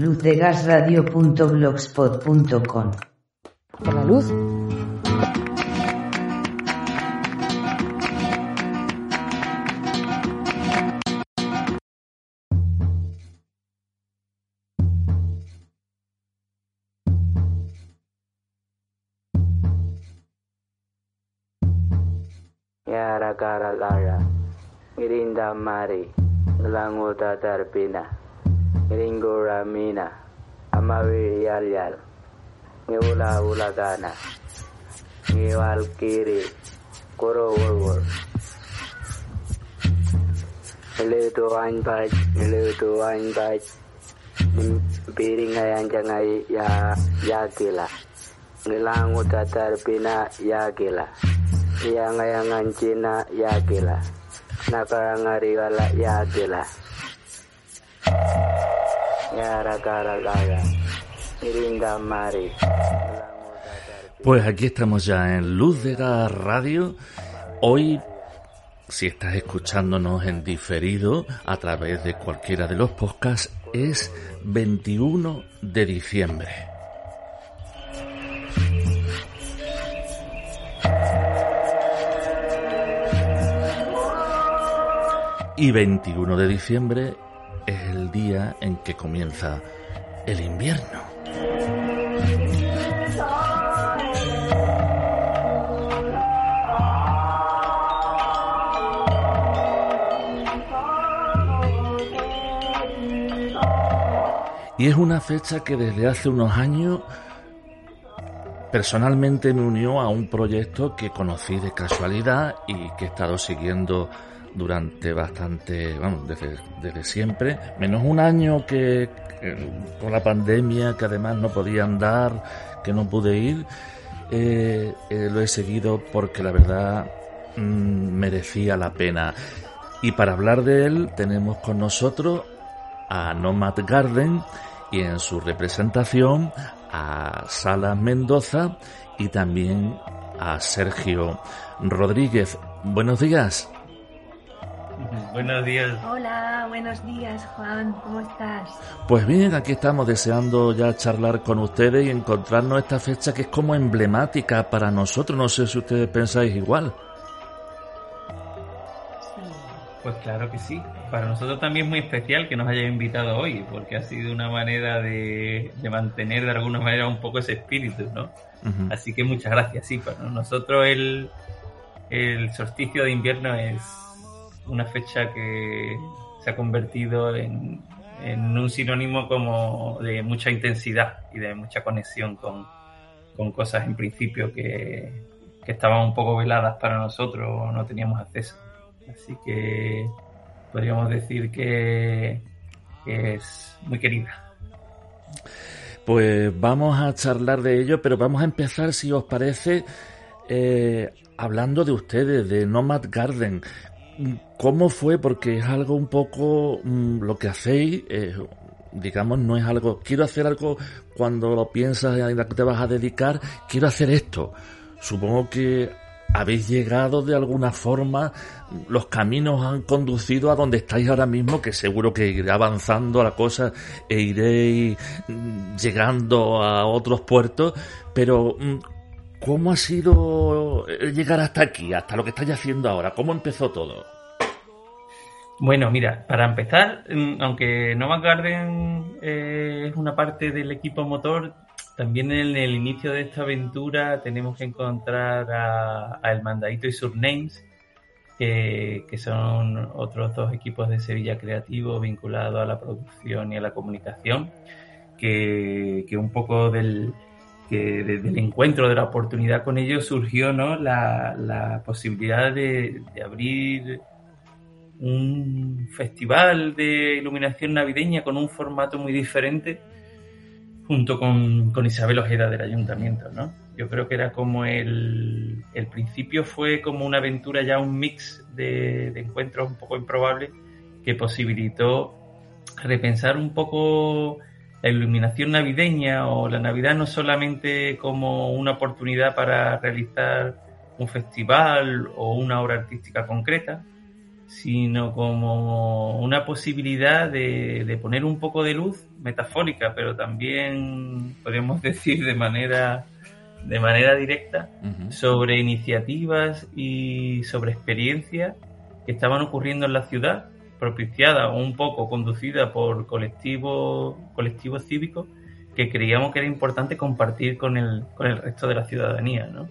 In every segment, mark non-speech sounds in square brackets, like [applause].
luzdegasradio.blogspot.com Por la luz. Yara gara lara, Girinda mari, Languta tarpina, Ringo Ramina, Amavi Yal Yal, Neula Ulagana, Neval Kiri, Koro Wolwol. Hello to Wine Patch, hello to Wine Patch. Ya Yakila, kila. Ngilang udatar pina ya kila. Cina Yakila, ancina ya kila. Pues aquí estamos ya en Luz de Gas Radio. Hoy, si estás escuchándonos en diferido a través de cualquiera de los podcasts, es 21 de diciembre. Y 21 de diciembre es el día en que comienza el invierno. Y es una fecha que desde hace unos años personalmente me unió a un proyecto que conocí de casualidad y que he estado siguiendo durante bastante, vamos, desde, siempre, menos un año que, con la pandemia, que además no podía andar, que no pude ir, eh, eh, lo he seguido porque la verdad mmm, merecía la pena. Y para hablar de él tenemos con nosotros a Nomad Garden y en su representación a Salas Mendoza y también a Sergio Rodríguez. Buenos días. Buenos días. Hola, buenos días, Juan. ¿Cómo estás? Pues bien, aquí estamos deseando ya charlar con ustedes y encontrarnos esta fecha que es como emblemática para nosotros. No sé si ustedes pensáis igual. Sí. Pues claro que sí. Para nosotros también es muy especial que nos haya invitado hoy, porque ha sido una manera de, de mantener de alguna manera un poco ese espíritu, ¿no? Uh -huh. Así que muchas gracias, sí. Para nosotros el, el solsticio de invierno es una fecha que se ha convertido en, en, un sinónimo como de mucha intensidad y de mucha conexión con, con cosas en principio que, que, estaban un poco veladas para nosotros o no teníamos acceso. Así que podríamos decir que, es muy querida. Pues vamos a charlar de ello, pero vamos a empezar, si os parece, eh, hablando de ustedes, de Nomad Garden. ¿Cómo fue? Porque es algo un poco mmm, lo que hacéis, eh, digamos, no es algo, quiero hacer algo cuando lo piensas que te vas a dedicar, quiero hacer esto. Supongo que habéis llegado de alguna forma, los caminos han conducido a donde estáis ahora mismo, que seguro que iré avanzando la cosa e iréis llegando a otros puertos, pero ¿cómo ha sido llegar hasta aquí, hasta lo que estáis haciendo ahora? ¿Cómo empezó todo? Bueno, mira, para empezar, aunque Nova Garden eh, es una parte del equipo motor, también en el inicio de esta aventura tenemos que encontrar a, El Mandadito y Surnames, que, que, son otros dos equipos de Sevilla Creativo vinculados a la producción y a la comunicación, que, un poco del, que encuentro, de la oportunidad con ellos surgió ¿no? la, posibilidad de abrir un festival de iluminación navideña con un formato muy diferente junto con, con, Isabel Ojeda del ayuntamiento, ¿no? Yo creo que era como el, el principio fue como una aventura ya un mix de, de, encuentros un poco improbables que posibilitó repensar un poco la iluminación navideña o la Navidad no solamente como una oportunidad para realizar un festival o una obra artística concreta, sino como una posibilidad de, poner un poco de luz metafórica, pero también podríamos [laughs] decir de manera de manera directa sobre iniciativas y sobre experiencias que estaban ocurriendo en la ciudad, propiciada o un poco conducida por colectivos colectivos cívicos que creíamos que era importante compartir con el, con el resto de la ciudadanía, ¿no?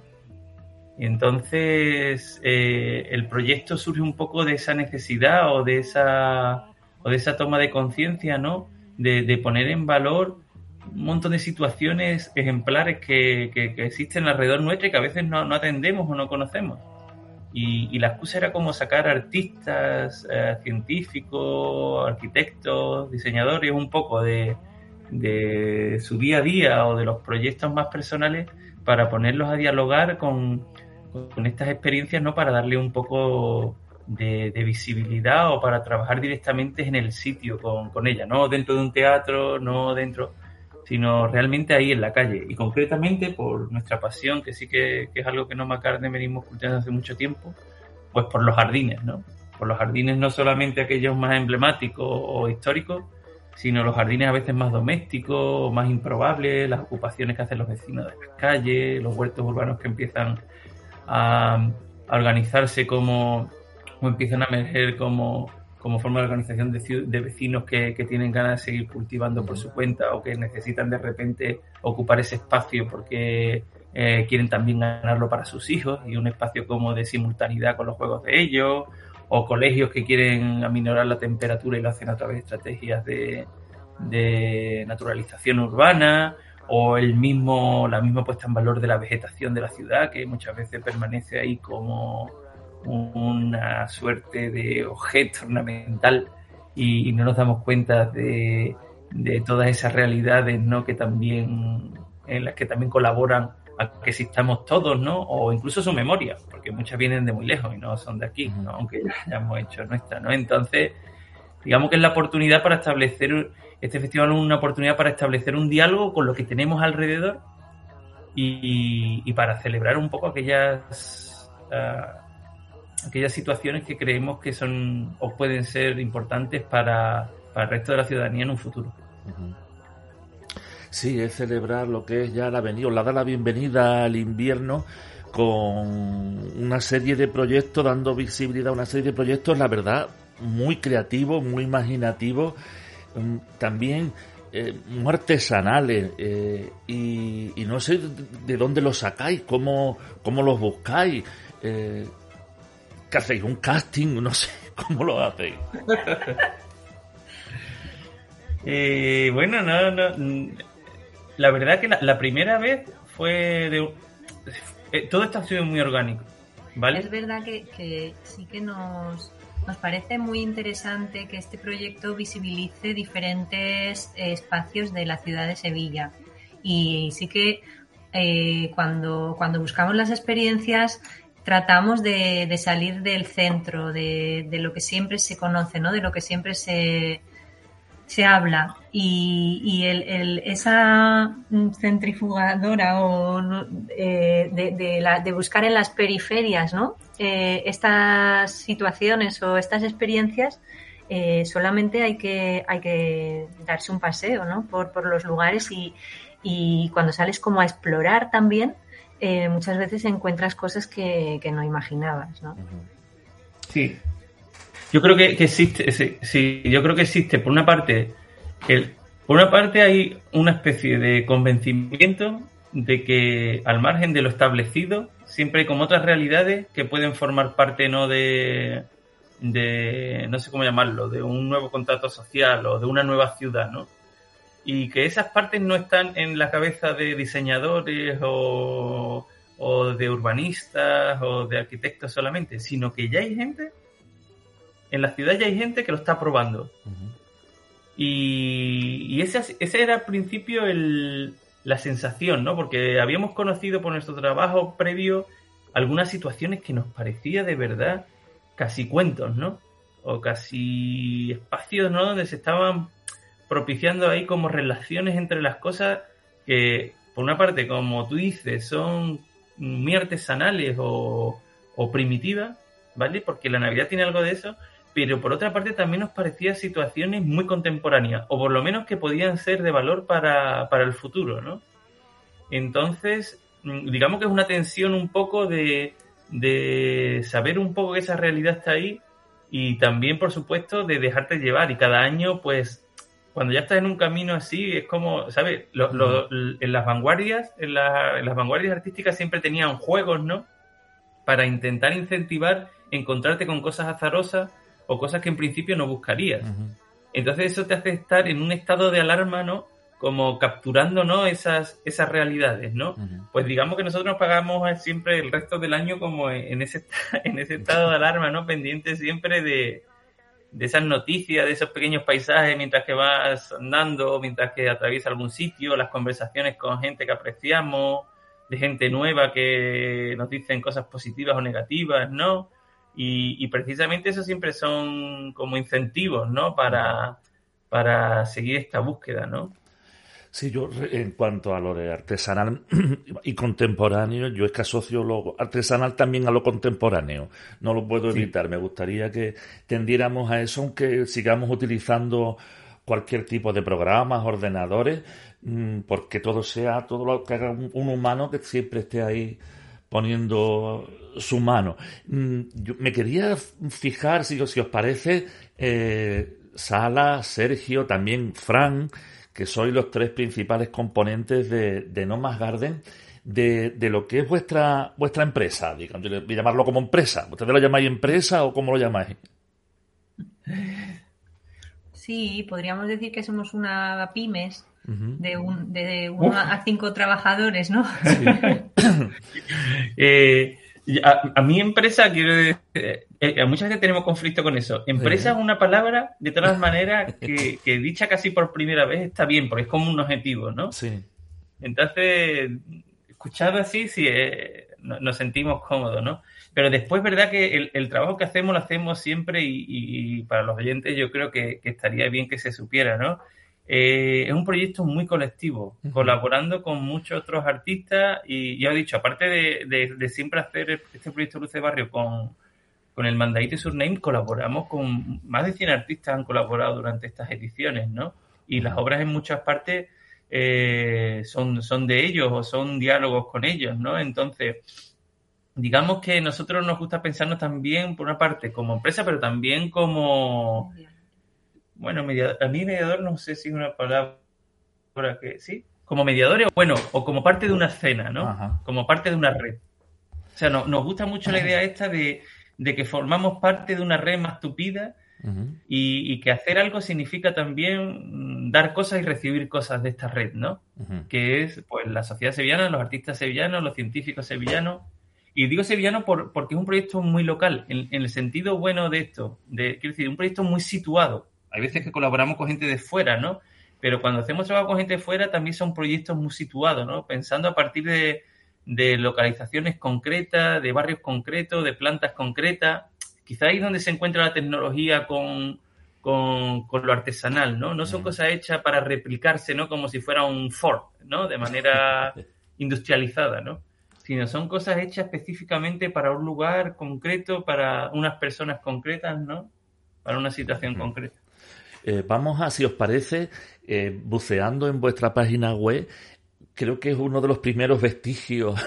Entonces eh, el proyecto surge un poco de esa necesidad o de esa, o de esa toma de conciencia, ¿no? De, poner en valor un montón de situaciones ejemplares que, que, existen alrededor nuestro y que a veces no, no atendemos o no conocemos. Y, la excusa era como sacar artistas, eh, científicos, arquitectos, diseñadores, un poco de, de su día a día o de los proyectos más personales para ponerlos a dialogar con, con estas experiencias, ¿no? Para darle un poco de, visibilidad o para trabajar directamente en el sitio con, con, ella, no dentro de un teatro, no dentro, sino realmente ahí en la calle. Y concretamente por nuestra pasión, que sí que, es algo que no Macarne venimos cultivando hace mucho tiempo, pues por los jardines, ¿no? Por los jardines no solamente aquellos más emblemáticos o históricos, sino los jardines a veces más domésticos, más improbables, las ocupaciones que hacen los vecinos de las calles, los huertos urbanos que empiezan a, organizarse como, empiezan a emerger como, como forma de organización de, vecinos que, tienen ganas de seguir cultivando por su cuenta o que necesitan de repente ocupar ese espacio porque eh, quieren también ganarlo para sus hijos y un espacio como de simultaneidad con los juegos de ellos o colegios que quieren aminorar la temperatura y lo hacen a través de estrategias de, de naturalización urbana o el mismo, la misma puesta en valor de la vegetación de la ciudad, que muchas veces permanece ahí como una suerte de objeto ornamental y, no nos damos cuenta de, de, todas esas realidades ¿no? que también en las que también colaboran a que existamos todos, ¿no? O incluso su memoria, porque muchas vienen de muy lejos y no son de aquí, ¿no? aunque ya hemos hecho nuestra, ¿no? Entonces, digamos que es la oportunidad para establecer este festival es una oportunidad para establecer un diálogo con lo que tenemos alrededor y, para celebrar un poco aquellas, ah, aquellas situaciones que creemos que son o pueden ser importantes para, el resto de la ciudadanía en un futuro. Sí, es celebrar lo que es ya la venida, la da la bienvenida al invierno con una serie de proyectos, dando visibilidad a una serie de proyectos, la verdad, muy creativos, muy imaginativos Mm, también eh, muy artesanales eh, y, no sé de dónde los sacáis, cómo, cómo los buscáis. Eh, ¿Qué hacéis? ¿Un casting? No sé, [laughs] ¿cómo lo hacéis? [laughs] eh, bueno, no, no. Mm, la verdad que la, primera vez fue de. Eh, todo esto ha sido muy orgánico, ¿vale? Es verdad que, que sí que nos nos parece muy interesante que este proyecto visibilice diferentes eh, espacios de la ciudad de Sevilla. Y sí que eh, cuando, cuando buscamos las experiencias tratamos de, salir del centro, de, lo que siempre se conoce, ¿no? de lo que siempre se, se habla. Y, el, esa centrifugadora o eh, de, la, de buscar en las periferias, ¿no? Eh, estas situaciones o estas experiencias eh, solamente hay que, hay que darse un paseo ¿no? por, por los lugares y, y, cuando sales como a explorar también, eh, muchas veces encuentras cosas que, que no imaginabas. ¿no? Sí, yo creo que, existe, sí, yo creo que existe por una parte, el, por una parte hay una especie de convencimiento de que al margen de lo establecido siempre hay como otras realidades que pueden formar parte no de, no sé cómo llamarlo, de un nuevo contrato social o de una nueva ciudad, ¿no? Y que esas partes no están en la cabeza de diseñadores o de urbanistas o de arquitectos solamente, sino que ya hay gente, en la ciudad ya hay gente que lo está probando. Y, y ese, ese era al principio el, la sensación, ¿no? Porque habíamos conocido por nuestro trabajo previo algunas situaciones que nos parecía de verdad casi cuentos, ¿no? O casi espacios, ¿no? Donde se estaban propiciando ahí como relaciones entre las cosas que, por una parte, como tú dices, son muy artesanales o, o primitivas, ¿vale? Porque la Navidad tiene algo de eso, pero por otra parte también nos parecía situaciones muy contemporáneas, o por lo menos que podían ser de valor para, para el futuro, ¿no? Entonces, mm, digamos que es una tensión un poco de, de saber un poco que esa realidad está ahí y también, por supuesto, de dejarte llevar. Y cada año, pues, cuando ya estás en un camino así, es como, ¿sabes? en las vanguardias, en, en, las vanguardias artísticas siempre tenían juegos, ¿no? Para intentar incentivar encontrarte con cosas azarosas o cosas que en principio no buscarías. Entonces eso te hace estar en un estado de alarma, ¿no? Como capturando, ¿no? Esas, esas realidades, ¿no? Pues digamos que nosotros nos pagamos siempre el resto del año como en ese, [laughs] en ese estado de alarma, ¿no? Pendiente siempre de, de esas noticias, de esos pequeños paisajes mientras que vas andando, mientras que atraviesa algún sitio, las conversaciones con gente que apreciamos, de gente nueva que nos dicen cosas positivas o negativas, ¿no? Y, precisamente eso siempre son como incentivos, ¿no? Para, para seguir esta búsqueda, ¿no? Sí, yo en cuanto a lo de artesanal [clears throat] y contemporáneo, yo es que asocio lo artesanal también a lo contemporáneo. No lo puedo evitar. Me gustaría que tendiéramos a eso, aunque sigamos utilizando cualquier tipo de programas, ordenadores, mm, porque todo sea, todo lo que haga un humano que siempre esté ahí poniendo su mano. Mm, yo me quería fijar, si, si os parece, eh, Sala, Sergio, también Fran, que sois los tres principales componentes de, de No Más Garden, de, de, lo que es vuestra, vuestra empresa, digamos, voy a llamarlo como empresa. ¿Ustedes lo llamáis empresa o cómo lo llamáis? Sí, podríamos decir que somos una pymes de, un, de uno a cinco trabajadores, ¿no? [laughs] [coughs] eh, a, mi empresa, quiero decir, eh, eh, muchas veces tenemos conflicto con eso. Empresa es una palabra, de todas [laughs] maneras, que, que, dicha casi por primera vez está bien, porque es como un objetivo, ¿no? Sí. Entonces, escuchado así, sí, eh, nos sentimos cómodos, ¿no? Pero después, verdad que el, trabajo que hacemos lo hacemos siempre y, para los oyentes yo creo que, que, estaría bien que se supiera, ¿no? Eh, es un proyecto muy colectivo, colaborando con muchos otros artistas y ya he dicho, aparte de, siempre hacer este proyecto Luz de Barrio con, con el Mandaite Surname, colaboramos con más de 100 artistas han colaborado durante estas ediciones, ¿no? Y las obras en muchas partes eh, son, son de ellos o son diálogos con ellos, ¿no? Entonces, digamos que nosotros nos gusta pensarnos también, por una parte, como empresa, pero también como bueno, a mí mediador no sé si es una palabra que, ¿sí? Como mediadores, bueno, o como parte de una escena, ¿no? Como parte de una red. O sea, no, nos gusta mucho la idea esta de, que formamos parte de una red más tupida y, que hacer algo significa también mm, dar cosas y recibir cosas de esta red, ¿no? Que es, pues, la sociedad sevillana, los artistas sevillanos, los científicos sevillanos. Y digo sevillano por, porque es un proyecto muy local, en, en, el sentido bueno de esto, de, quiero decir, un proyecto muy situado hay veces que colaboramos con gente de fuera, ¿no? Pero cuando hacemos trabajo con gente de fuera también son proyectos muy situados, ¿no? Pensando a partir de, localizaciones concretas, de barrios concretos, de plantas concretas. Quizá ahí es donde se encuentra la tecnología con, con, lo artesanal, ¿no? No son cosas hechas para replicarse, ¿no? Como si fuera un Ford, ¿no? De manera [laughs] industrializada, ¿no? Sino son cosas hechas específicamente para un lugar concreto, para unas personas concretas, ¿no? Para una situación concreta. Eh, vamos a, si os parece, eh, buceando en vuestra página web, creo que es uno de los primeros vestigios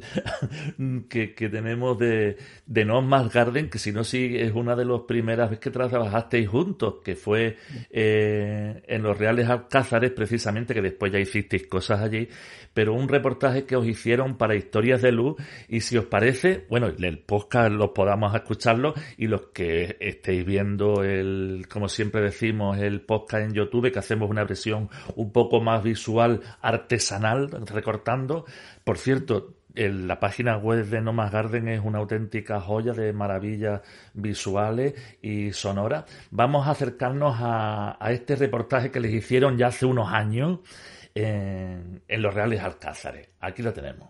[laughs] que, tenemos de, de No Más Garden, que si no, sí es una de las primeras veces que trabajasteis juntos, que fue eh, en los Reales Alcázares, precisamente, que después ya hicisteis cosas allí, pero un reportaje que os hicieron para Historias de Luz, y si os parece, bueno, el podcast los podamos escucharlo, y los que estéis viendo el, como siempre decimos, el podcast en YouTube, que hacemos una versión un poco más visual, artesanal, recortando. Por cierto, la página web de Nomas Garden es una auténtica joya de maravillas visuales y sonoras. Vamos a acercarnos a, este reportaje que les hicieron ya hace unos años en, en los Reales Alcázares. Aquí lo tenemos.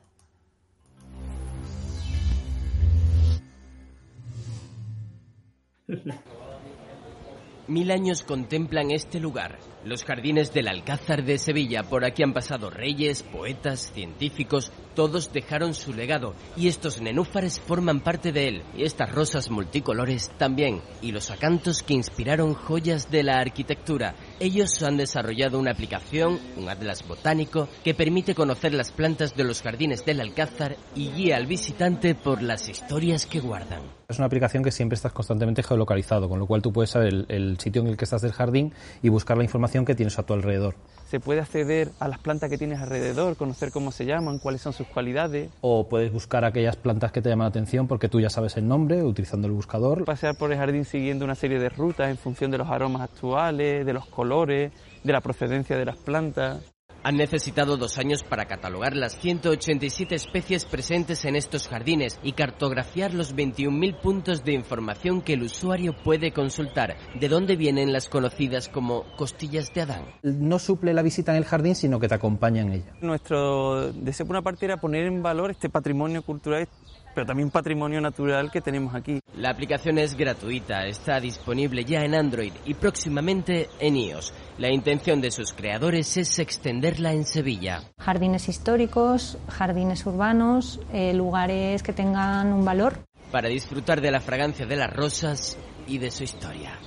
Mil años contemplan este lugar, los jardines del Alcázar de Sevilla. Por aquí han pasado reyes, poetas, científicos, Todos dejaron su legado y estos nenúfares forman parte de él y estas rosas multicolores también y los acantos que inspiraron joyas de la arquitectura. Ellos han desarrollado una aplicación, un atlas botánico, que permite conocer las plantas de los jardines del Alcázar y guía al visitante por las historias que guardan. Es una aplicación que siempre estás constantemente geolocalizado, con lo cual tú puedes saber el, el sitio en el que estás del jardín y buscar la información que tienes a tu alrededor se puede acceder a las plantas que tienes alrededor, conocer cómo se llaman, cuáles son sus cualidades. O puedes buscar aquellas plantas que te llaman la atención porque tú ya sabes el nombre utilizando el buscador. Pasear por el jardín siguiendo una serie de rutas en función de los aromas actuales, de los colores, de la procedencia de las plantas. Han necesitado dos años para catalogar las 187 especies presentes en estos jardines y cartografiar los 21.000 puntos de información que el usuario puede consultar. ¿De dónde vienen las conocidas como costillas de Adán? No suple la visita en el jardín, sino que te acompaña en ella. Nuestro deseo por una parte era poner en valor este patrimonio cultural pero también patrimonio natural que tenemos aquí. La aplicación es gratuita, está disponible ya en Android y próximamente en iOS. La intención de sus creadores es extenderla en Sevilla. Jardines históricos, jardines urbanos, eh, lugares que tengan un valor. Para disfrutar de la fragancia de las rosas y de su historia.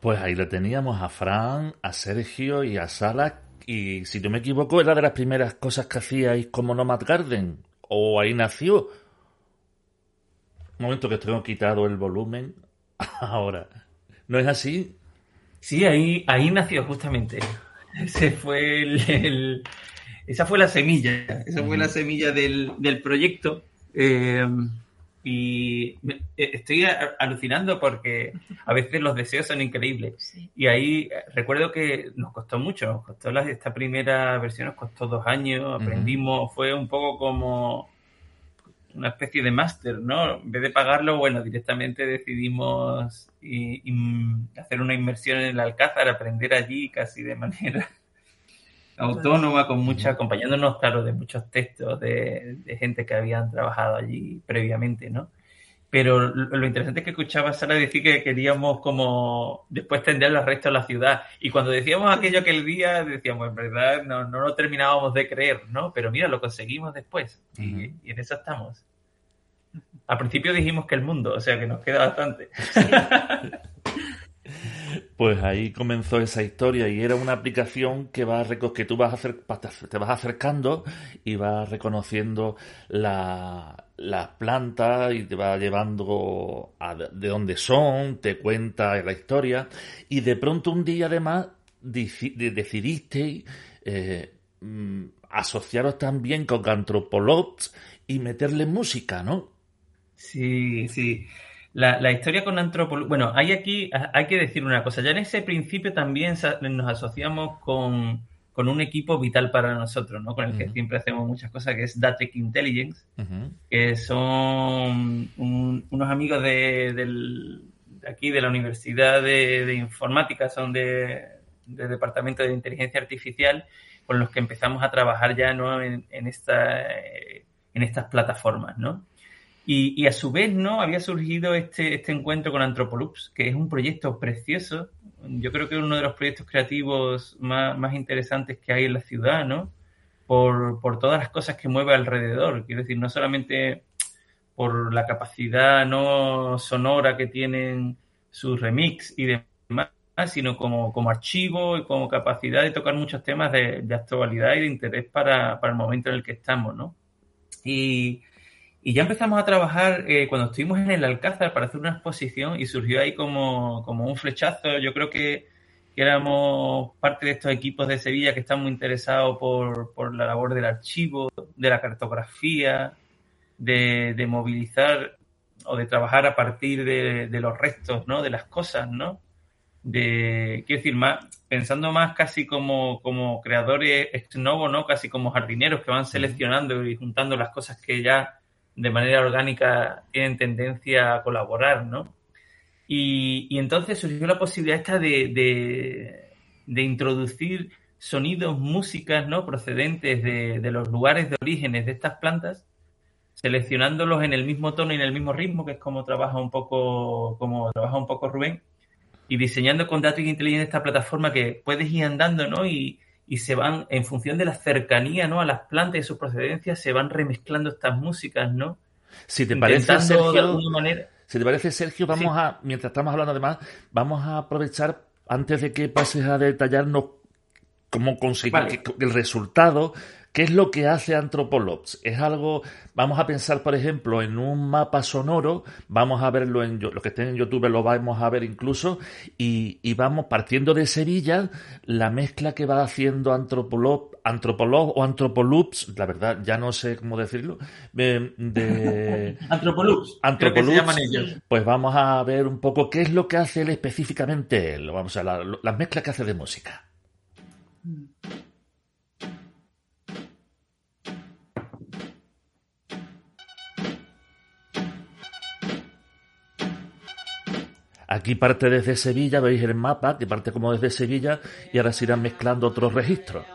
Pues ahí le teníamos a Fran, a Sergio y a Sala y si no me equivoco, era de las primeras cosas que hacíais como Nomad Garden. O ahí nació. Un momento que tengo quitado el volumen. [laughs] Ahora. ¿No es así? Sí, ahí, ahí nació justamente. Ese fue el, esa fue la semilla. Esa fue la semilla del, del proyecto. Eh, y eh, estoy alucinando porque a veces los deseos son increíbles. Y ahí eh, recuerdo que nos costó mucho, nos costó la, esta primera versión, nos costó dos años, aprendimos, fue un poco como una especie de máster, ¿no? En vez de pagarlo, bueno, directamente decidimos hacer una inmersión en el Alcázar, aprender allí casi de manera autónoma, con mucha, acompañándonos, claro, de muchos textos de, gente que habían trabajado allí previamente, ¿no? Pero lo, interesante es que escuchaba Sara decir que queríamos como después tender el resto de la ciudad. Y cuando decíamos aquello aquel día, decíamos, en verdad, no, no lo terminábamos de creer, ¿no? Pero mira, lo conseguimos después. y, en eso estamos. Al principio dijimos que el mundo, o sea que nos queda bastante. [laughs] Pues ahí comenzó esa historia y era una aplicación que va que tú vas a te vas acercando y vas reconociendo las plantas y te va llevando a de dónde son, te cuenta la historia y de pronto un día además decidiste eh, mm, asociaros también con Antropologs y meterle música, ¿no? Sí, sí. La, historia con Antropolog... Bueno, hay aquí, hay que decir una cosa. Ya en ese principio también nos asociamos con, un equipo vital para nosotros, ¿no? Con el que siempre hacemos muchas cosas, que es Datric Intelligence, que son unos amigos de, aquí, de la Universidad de, Informática, son de, del Departamento de Inteligencia Artificial, con los que empezamos a trabajar ya ¿no? en, en, esta, en estas plataformas, ¿no? Y, a su vez, ¿no? Había surgido este, este encuentro con Antropolux, que es un proyecto precioso. Yo creo que es uno de los proyectos creativos más, interesantes que hay en la ciudad, ¿no? Por, todas las cosas que mueve alrededor. Quiero decir, no solamente por la capacidad no sonora que tienen sus remix y demás, sino como, como archivo y como capacidad de tocar muchos temas de, actualidad y de interés para, para, el momento en el que estamos, ¿no? Y, y ya empezamos a trabajar eh, cuando estuvimos en el Alcázar para hacer una exposición y surgió ahí como, como un flechazo. Yo creo que, éramos parte de estos equipos de Sevilla que están muy interesados por, por la labor del archivo, de la cartografía, de, de movilizar o de trabajar a partir de, de, los restos, ¿no? De las cosas, ¿no? De, quiero decir, más, pensando más casi como, como creadores ex novo, ¿no? Casi como jardineros que van seleccionando y juntando las cosas que ya de manera orgánica tienen tendencia a colaborar, ¿no? Y, entonces surgió la posibilidad esta de, de, introducir sonidos, músicas, ¿no? Procedentes de, de, los lugares de orígenes de estas plantas, seleccionándolos en el mismo tono y en el mismo ritmo, que es como trabaja un poco, como trabaja un poco Rubén, y diseñando con datos inteligentes esta plataforma que puedes ir andando, ¿no? Y, y se van, en función de la cercanía, ¿no? A las plantas y su procedencia, se van remezclando estas músicas, ¿no? Si te parece, Sergio, de alguna manera... si te parece, Sergio, vamos a, mientras estamos hablando además, vamos a aprovechar, antes de que pases a detallarnos cómo conseguir el resultado, ¿Qué es lo que hace Anthropologs? Es algo, vamos a pensar, por ejemplo, en un mapa sonoro, vamos a verlo en, lo que estén en YouTube lo vamos a ver incluso, y, vamos partiendo de Sevilla, la mezcla que va haciendo Antropolog, Antropolog o Antropoloops, la verdad, ya no sé cómo decirlo, de, [laughs] de Antropoloops, pues vamos a ver un poco qué es lo que hace él específicamente él, vamos a la, la mezcla que hace de música. Aquí parte desde Sevilla, veis el mapa, que parte como desde Sevilla, y ahora se irán mezclando otros registros.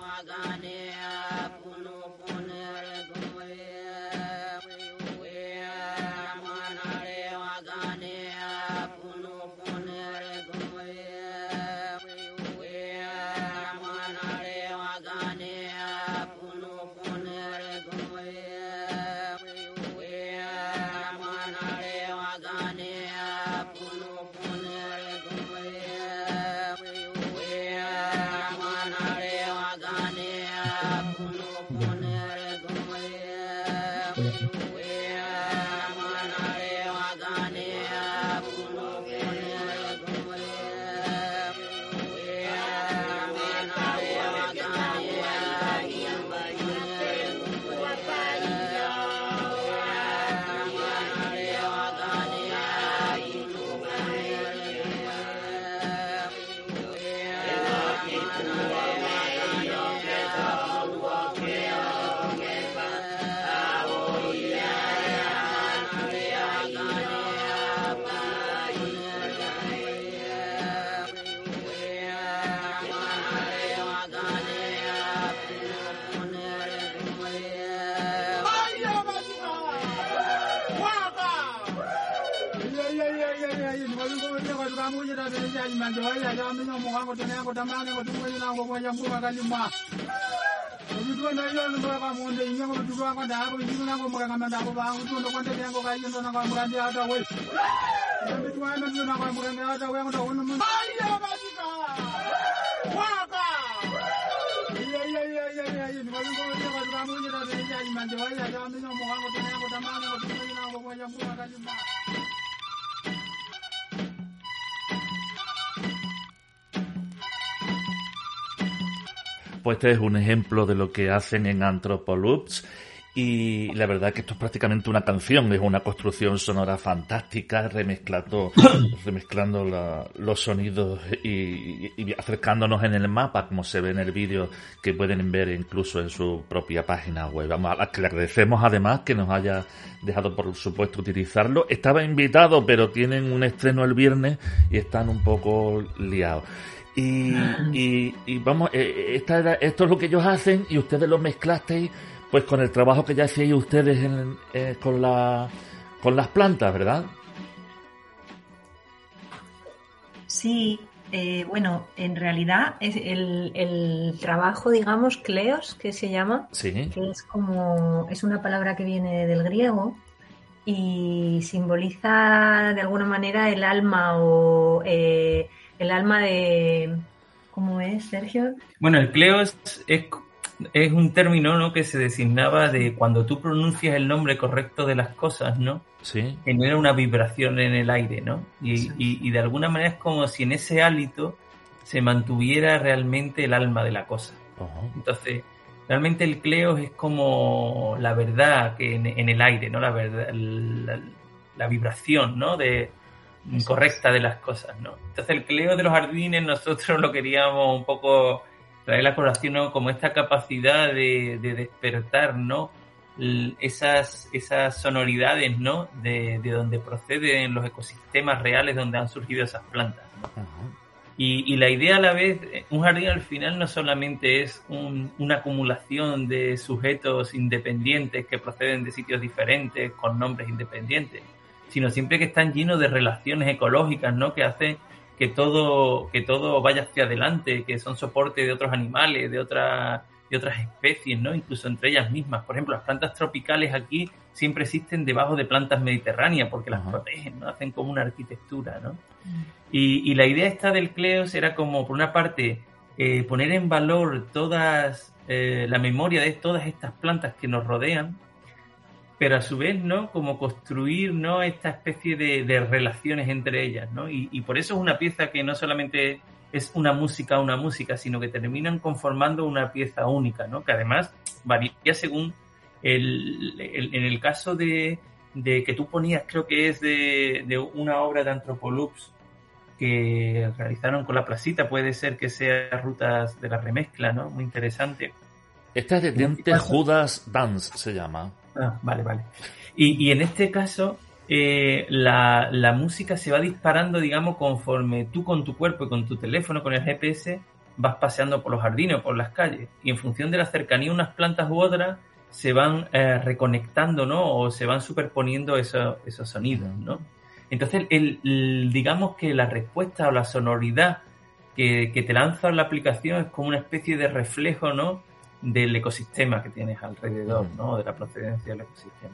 kutamina muhango tenako tamane kutumwelango kwanyambuka kalima obitwa nayondokamonde inyango bitutwako ndako injinango mukangama ndako bangu tondo kwandenyango kayindono kwamukandi atawe ebitwana tuna kwamukandi atawe ngo ndawona mu ayo basika waka Thank you. Pues este es un ejemplo de lo que hacen en Anthropoloops y la verdad que esto es prácticamente una canción, es una construcción sonora fantástica, remezclando, [coughs] remezclando los sonidos y, acercándonos en el mapa, como se ve en el vídeo, que pueden ver incluso en su propia página web. Vamos a que le agradecemos además que nos haya dejado, por supuesto, utilizarlo. Estaba invitado, pero tienen un estreno el viernes y están un poco liados. Y, y, vamos, eh, eh, esta esto es lo que ellos hacen y ustedes lo mezclasteis pues con el trabajo que ya hacíais ustedes eh, con, la, con las plantas, ¿verdad? Sí, bueno, en realidad es el, el, trabajo, digamos, cleos, que se llama, que es como, es una palabra que viene del griego y simboliza de alguna manera el alma o el alma de... ¿Cómo es, Sergio? Bueno, el cleo es, es, un término ¿no? que se designaba de cuando tú pronuncias el nombre correcto de las cosas, ¿no? Sí. Genera una vibración en el aire, ¿no? Y, y, de alguna manera es como si en ese hálito se mantuviera realmente el alma de la cosa. Entonces, realmente el cleo es como la verdad que en, el aire, ¿no? La verdad, la, la vibración, ¿no? De, correcta de las cosas, ¿no? Entonces el cleo de los jardines nosotros lo queríamos un poco traer la colación como esta capacidad de, despertar, ¿no? Esas, esas sonoridades, ¿no? De, donde proceden los ecosistemas reales donde han surgido esas plantas. y, la idea a la vez, un jardín al final no solamente es una acumulación de sujetos independientes que proceden de sitios diferentes con nombres independientes, sino siempre que están llenos de relaciones ecológicas, ¿no? Que hacen que todo, que todo vaya hacia adelante, que son soporte de otros animales, de otras de otras especies, ¿no? Incluso entre ellas mismas. Por ejemplo, las plantas tropicales aquí siempre existen debajo de plantas mediterráneas porque las protegen, ¿no? Hacen como una arquitectura, ¿no? Mm. Y, la idea esta del Cleos era como, por una parte, eh, poner en valor todas eh, la memoria de todas estas plantas que nos rodean, pero a su vez, ¿no? Como construir, ¿no? Esta especie de, relaciones entre ellas, ¿no? Y, por eso es una pieza que no solamente es una música, una música, sino que terminan conformando una pieza única, ¿no? Que además varía según el, en el caso de, que tú ponías, creo que es de, de una obra de Antropolux que realizaron con la placita, puede ser que sea Rutas de la Remezcla, ¿no? Muy interesante. Esta es de Diente Judas Dance, se llama. Ah, vale, vale. Y, en este caso, eh, la, música se va disparando, digamos, conforme tú con tu cuerpo y con tu teléfono, con el GPS, vas paseando por los jardines o por las calles. Y en función de la cercanía unas plantas u otras, se van eh, reconectando, ¿no? O se van superponiendo esos, esos sonidos, ¿no? Entonces, el, digamos que la respuesta o la sonoridad que, que te lanza la aplicación es como una especie de reflejo, ¿no? Del ecosistema que tienes alrededor, ¿no? De la procedencia del ecosistema.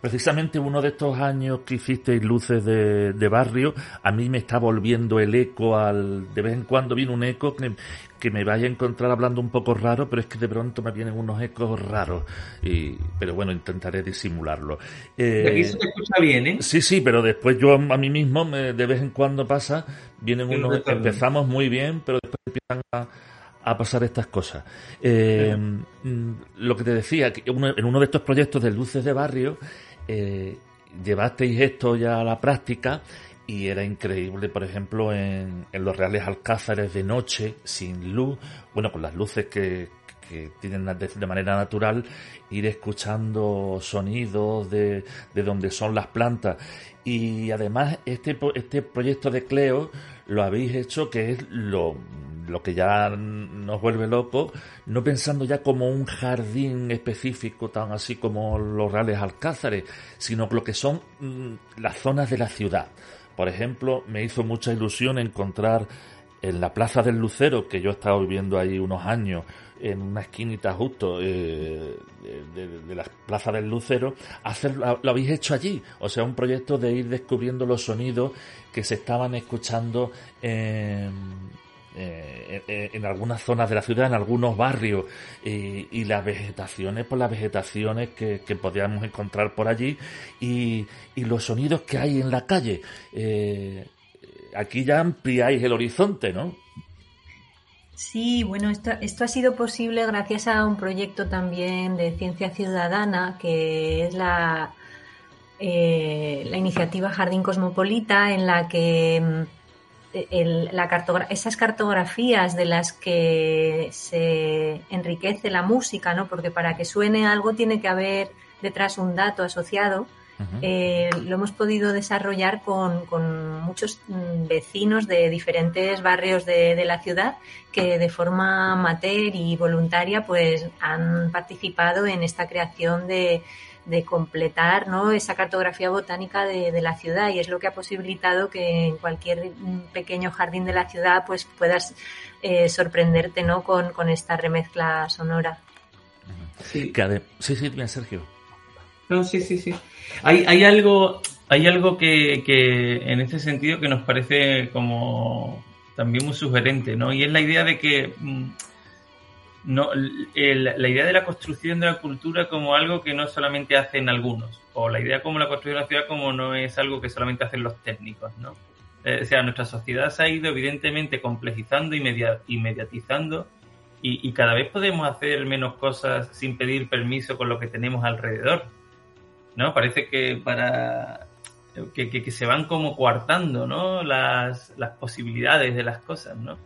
Precisamente uno de estos años que hicisteis luces de, barrio, a mí me está volviendo el eco al... De vez en cuando viene un eco que, que, me vaya a encontrar hablando un poco raro, pero es que de pronto me vienen unos ecos raros. Y, pero bueno, intentaré disimularlo. Eh, aquí se te escucha bien, ¿eh? Sí, sí, pero después yo a mí mismo, de vez en cuando pasa, vienen unos... Empezamos muy bien, pero después empiezan a a pasar estas cosas. Eh, mm, lo que te decía, que en uno de estos proyectos de luces de barrio, eh, llevasteis esto ya a la práctica y era increíble, por ejemplo, en, los reales alcázares de noche, sin luz, bueno, con las luces que, que tienen de, manera natural, ir escuchando sonidos de, de donde son las plantas. Y además, este, este proyecto de Cleo lo habéis hecho que es lo lo que ya nos vuelve loco, no pensando ya como un jardín específico, tan así como los reales alcázares, sino lo que son mm, las zonas de la ciudad. Por ejemplo, me hizo mucha ilusión encontrar en la Plaza del Lucero, que yo he estado viviendo ahí unos años, en una esquinita justo eh, de, la Plaza del Lucero, hacer, lo habéis hecho allí. O sea, un proyecto de ir descubriendo los sonidos que se estaban escuchando en eh, en algunas zonas de la ciudad, en algunos barrios, y las vegetaciones, por las vegetaciones que, podíamos encontrar por allí y, los sonidos que hay en la calle. Eh, aquí ya ampliáis el horizonte, ¿no? Sí, bueno, esto, ha sido posible gracias a un proyecto también de ciencia ciudadana que es la, eh, la iniciativa Jardín Cosmopolita en la que la esas cartografías de las que se enriquece la música, ¿no? Porque para que suene algo tiene que haber detrás un dato asociado. Eh, lo hemos podido desarrollar con, muchos mm, vecinos de diferentes barrios de, la ciudad que de forma amateur y voluntaria pues han participado en esta creación de, de completar ¿no? esa cartografía botánica de, la ciudad y es lo que ha posibilitado que en cualquier pequeño jardín de la ciudad pues puedas eh, sorprenderte ¿no? con, esta remezcla sonora. Sí, sí, sí, bien, Sergio. No, sí, sí, sí. Hay, hay algo, hay algo que, que en este sentido que nos parece como también muy sugerente, ¿no? Y es la idea de que no, la idea de la construcción de la cultura como algo que no solamente hacen algunos, o la idea como la construcción de la ciudad como no es algo que solamente hacen los técnicos, ¿no? Eh, o sea, nuestra sociedad se ha ido evidentemente complejizando y, mediatizando y, cada vez podemos hacer menos cosas sin pedir permiso con lo que tenemos alrededor, ¿no? Parece que para... que, que se van como coartando, ¿no? Las, las posibilidades de las cosas, ¿no?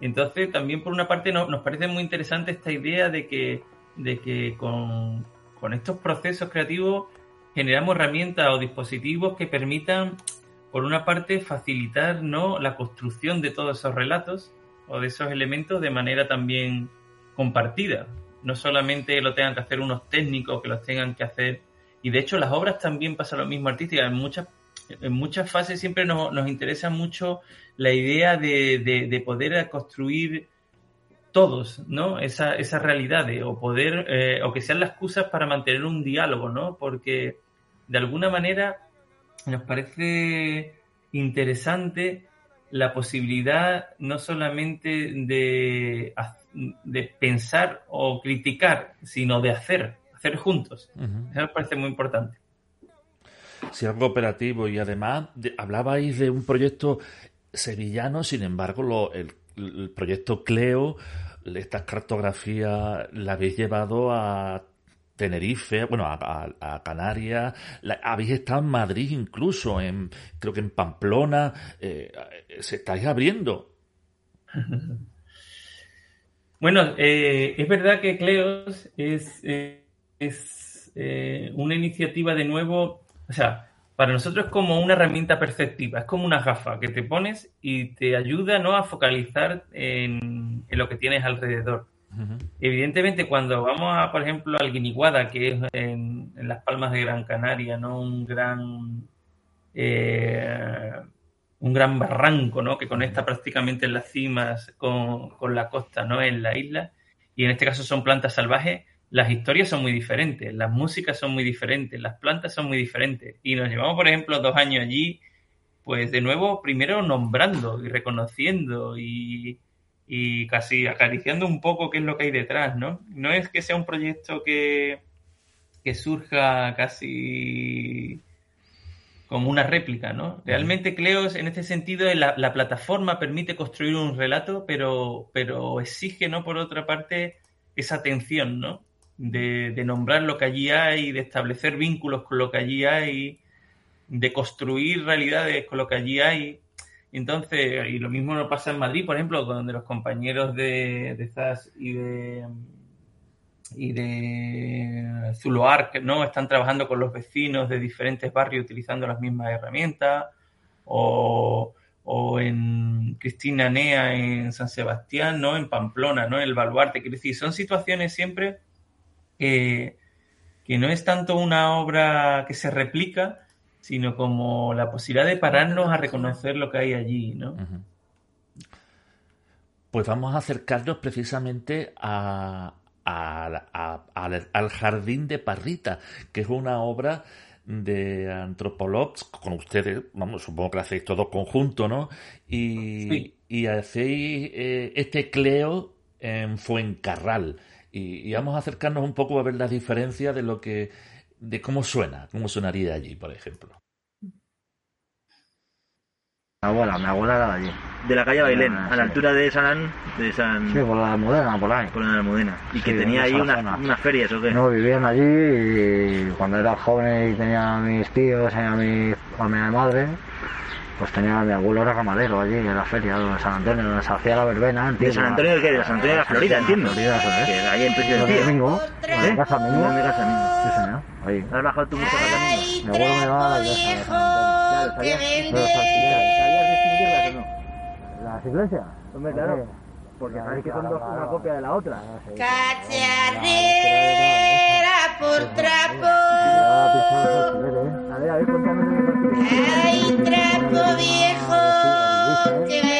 Entonces, también por una parte nos parece muy interesante esta idea de que, de que con, estos procesos creativos generamos herramientas o dispositivos que permitan, por una parte, facilitar ¿no? la construcción de todos esos relatos o de esos elementos de manera también compartida. No solamente lo tengan que hacer unos técnicos, que los tengan que hacer. Y de hecho, las obras también pasa lo mismo artísticas. Muchas en muchas fases siempre nos, nos interesa mucho la idea de, de, de poder construir todos, ¿no? Esa, esa realidad o poder, eh, o que sean las excusas para mantener un diálogo, ¿no? Porque de alguna manera nos parece interesante la posibilidad no solamente de, de pensar o criticar, sino de hacer, hacer juntos. Eso me parece muy importante. Sí, algo operativo y además hablabais de un proyecto sevillano, sin embargo, lo, el, proyecto Cleo, estas cartografías la habéis llevado a Tenerife, bueno, a, Canarias, habéis estado en Madrid incluso, en, creo que en Pamplona, eh, se estáis abriendo. [laughs] Bueno, eh, es verdad que Cleos es, es eh, una iniciativa de nuevo, o sea, para nosotros es como una herramienta perceptiva, es como una gafa que te pones y te ayuda ¿no? a focalizar en, en lo que tienes alrededor. Evidentemente, cuando vamos a, por ejemplo, al Guiniguada, que es en, en, las Palmas de Gran Canaria, ¿no? Un gran eh, un gran barranco, ¿no? Que conecta prácticamente las cimas con, con, la costa, ¿no? En la isla. Y en este caso son plantas salvajes. Las historias son muy diferentes, las músicas son muy diferentes, las plantas son muy diferentes. Y nos llevamos, por ejemplo, dos años allí, pues de nuevo, primero nombrando y reconociendo y, y casi acariciando un poco qué es lo que hay detrás, ¿no? No es que sea un proyecto que, que surja casi como una réplica, ¿no? Realmente Cleos, en este sentido, la, la, plataforma permite construir un relato, pero, pero exige, ¿no? Por otra parte, esa atención, ¿no? De, nombrar lo que allí hay, de establecer vínculos con lo que allí hay, de construir realidades con lo que allí hay. Entonces, y lo mismo nos pasa en Madrid, por ejemplo, donde los compañeros de, de y de y de Zuloark, ¿no? Están trabajando con los vecinos de diferentes barrios utilizando las mismas herramientas, o, o en Cristina Nea en San Sebastián, ¿no? En Pamplona, ¿no? En el Baluarte, quiero decir, son situaciones siempre que, que no es tanto una obra que se replica, sino como la posibilidad de pararnos a reconocer lo que hay allí, ¿no? Uh -huh. Pues vamos a acercarnos precisamente a, al, a, al, al, Jardín de Parrita, que es una obra de Antropologs, con ustedes, vamos, supongo que lo hacéis todo conjunto, ¿no? Y, sí. y hacéis eh, este Cleo en Fuencarral. Y, y, vamos a acercarnos un poco a ver las diferencias de lo que, de cómo suena, cómo sonaría allí, por ejemplo. Mi abuela, mi abuela era de allí. De la calle Bailén, ah, a la sí. altura de San... De San... Sí, por la Almudena, por ahí. Por la Almudena. Y sí, que tenía ahí una, unas ferias, ¿o qué? No, vivían allí y cuando era joven y tenía a mis tíos a mi, a mi madre, pues tenía mi abuelo era camarero allí en la feria de San Antonio, donde se hacía la verbena. ¿De San Antonio de qué? De San Antonio de la Florida, entiendo. Florida, eso es. Que ahí en Precio del Domingo, ¿Eh? en casa Mingo. En casa Mingo. Sí, señor. Ahí. ¿Has bajado tú mucho a casa Mingo? Mi abuelo me llevaba a la iglesia de San Antonio. Claro, ¿Sabías distinguirlas o no? ¿Las iglesias? Hombre, claro. Porque sabes que son dos una copia de la otra. Cacharrera por trapo. A ver, a ver. Hay trapo viejo que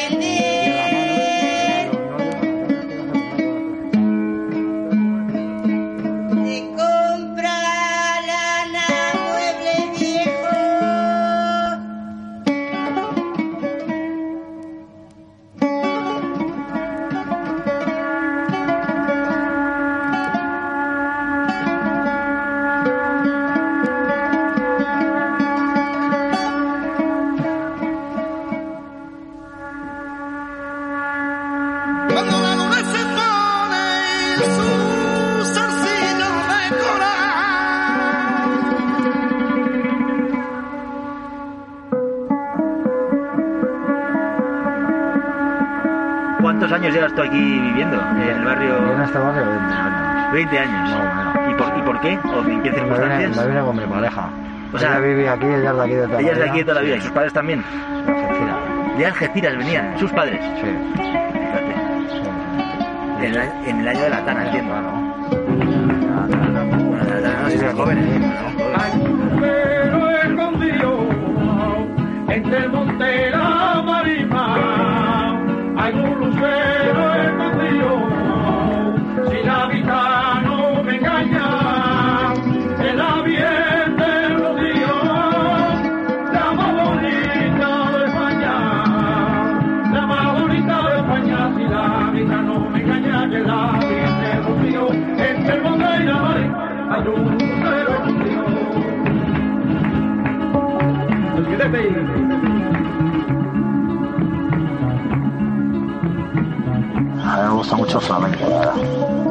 20 años. No, bueno. ¿Y, por, ¿Y por qué? ¿O en qué circunstancias? me vine con mi pareja. O sea, ella vive aquí, ella es de aquí de toda la Ella es de vida. aquí de toda la vida. ¿Y sus padres también? De Algeciras. De Algeciras venían, sus padres. Sí. Fíjate. sí. En, el, en el año de la Tana, entiendo. Bueno, la Tana no, si son jóvenes. Pelo escondido entre el monte A mí me gusta mucho flamenco.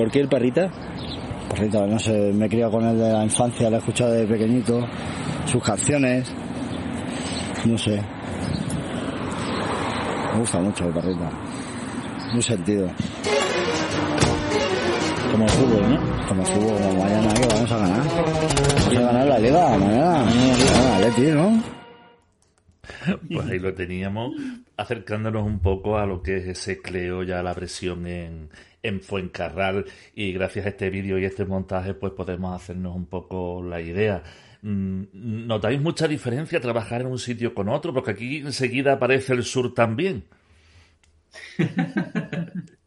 ¿Y, y por qué el perrita? Perrito, no sé, me he criado con él de la infancia, lo he escuchado de pequeñito, sus canciones, no sé. Me gusta mucho el perrito. Muy sentido. Como fútbol, ¿no? Como fútbol, mañana que vamos a ganar. Vamos a ganar la liga, mañana. Mañana, Atleti, ¿no? Pues ahí lo teníamos, acercándonos un poco a lo que es ese Cleo, ya la presión en, en Fuencarral. Y gracias a este vídeo y este montaje, pues podemos hacernos un poco la idea. Mm, ¿Notáis mucha diferencia trabajar en un sitio con otro? Porque aquí enseguida aparece el sur también. [laughs]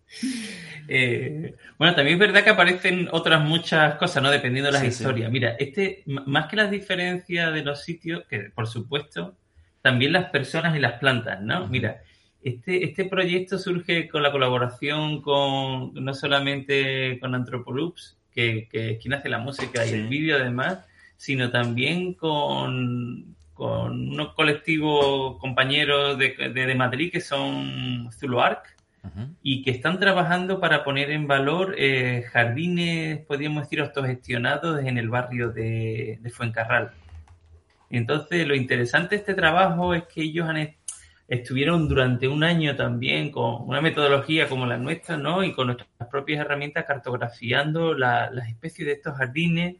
Eh, bueno, también es verdad que aparecen otras muchas cosas, ¿no? Dependiendo de las Sí, sí. historias. Mira, este, más que las diferencias de los sitios, que por supuesto, también las personas y las plantas, ¿no? Mira, este, este proyecto surge con la colaboración con, no solamente con Anthropoloops, que, que es quien hace la música y Sí. el vídeo además, sino también con, con unos colectivos compañeros de, de, de Madrid que son Zulu Arc, y que están trabajando para poner en valor eh, jardines, podríamos decir, autogestionados en el barrio de, de Fuencarral. Entonces, lo interesante de este trabajo es que ellos han estuvieron durante un año también con una metodología como la nuestra, ¿no? Y con nuestras propias herramientas cartografiando la- las especies de estos jardines,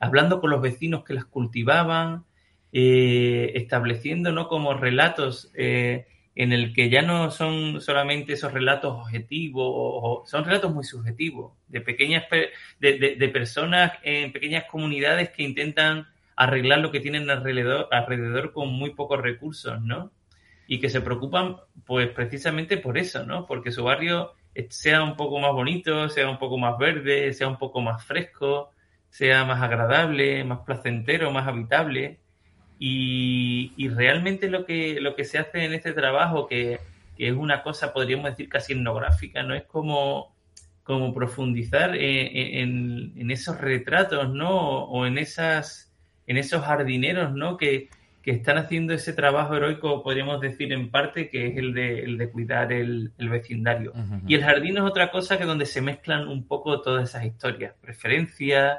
hablando con los vecinos que las cultivaban, eh, estableciendo, ¿no? Como relatos eh, en el que ya no son solamente esos relatos objetivos, o- son relatos muy subjetivos, de pequeñas pe- de, de- de personas en pequeñas comunidades que intentan arreglar lo que tienen alrededor, alrededor con muy pocos recursos, ¿no? Y que se preocupan, pues, precisamente por eso, ¿no? Porque su barrio sea un poco más bonito, sea un poco más verde, sea un poco más fresco, sea más agradable, más placentero, más habitable. Y, y realmente lo que, lo que se hace en este trabajo, que, que es una cosa, podríamos decir, casi etnográfica, ¿no? Es como, como profundizar en, en- en esos retratos, ¿no? O en esas, en esos jardineros, ¿no? Que, que están haciendo ese trabajo heroico, podríamos decir en parte, que es el de, el de cuidar el, el vecindario. Y el jardín es otra cosa que donde se mezclan un poco todas esas historias, preferencias,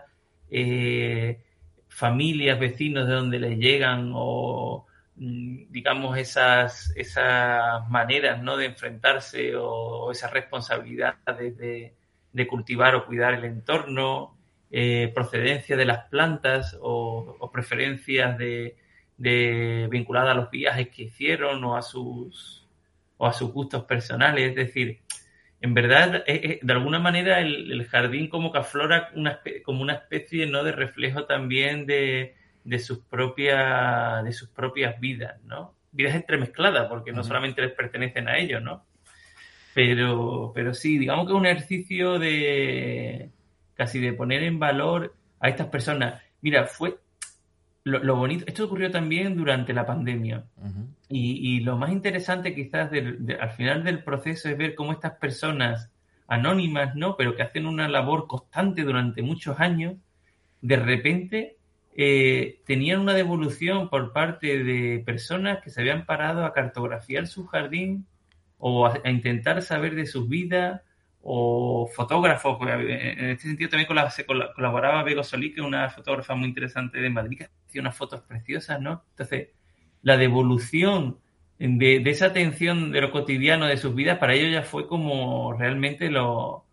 eh, familias, vecinos de donde les llegan o mm, digamos esas, esas maneras ¿no? de enfrentarse o, esas responsabilidades de, de cultivar o cuidar el entorno, eh, procedencia de las plantas o, o preferencias de, de vinculadas a los viajes que hicieron o a sus o a sus gustos personales, es decir, en verdad, eh, eh, de alguna manera el, el jardín como que aflora una, como una especie ¿no? de reflejo también de, de sus propias, de sus propias vidas, ¿no? Vidas entremezcladas, porque no solamente les pertenecen a ellos, ¿no? Pero, pero sí, digamos que es un ejercicio de casi de poner en valor a estas personas. Mira, fue lo, lo bonito, esto ocurrió también durante la pandemia. Y, y lo más interesante quizás del- de- al final del proceso es ver cómo estas personas anónimas, ¿no? Pero que hacen una labor constante durante muchos años, de repente eh, tenían una devolución por parte de personas que se habían parado a cartografiar su jardín o a, a intentar saber de sus vidas o fotógrafos. porque En este sentido también colaboraba Bego Solí, que es una fotógrafa muy interesante de Madrid, que hacía unas fotos preciosas, ¿no? Entonces, la devolución de, de esa atención de lo cotidiano de sus vidas, para ellos ya fue como realmente lo,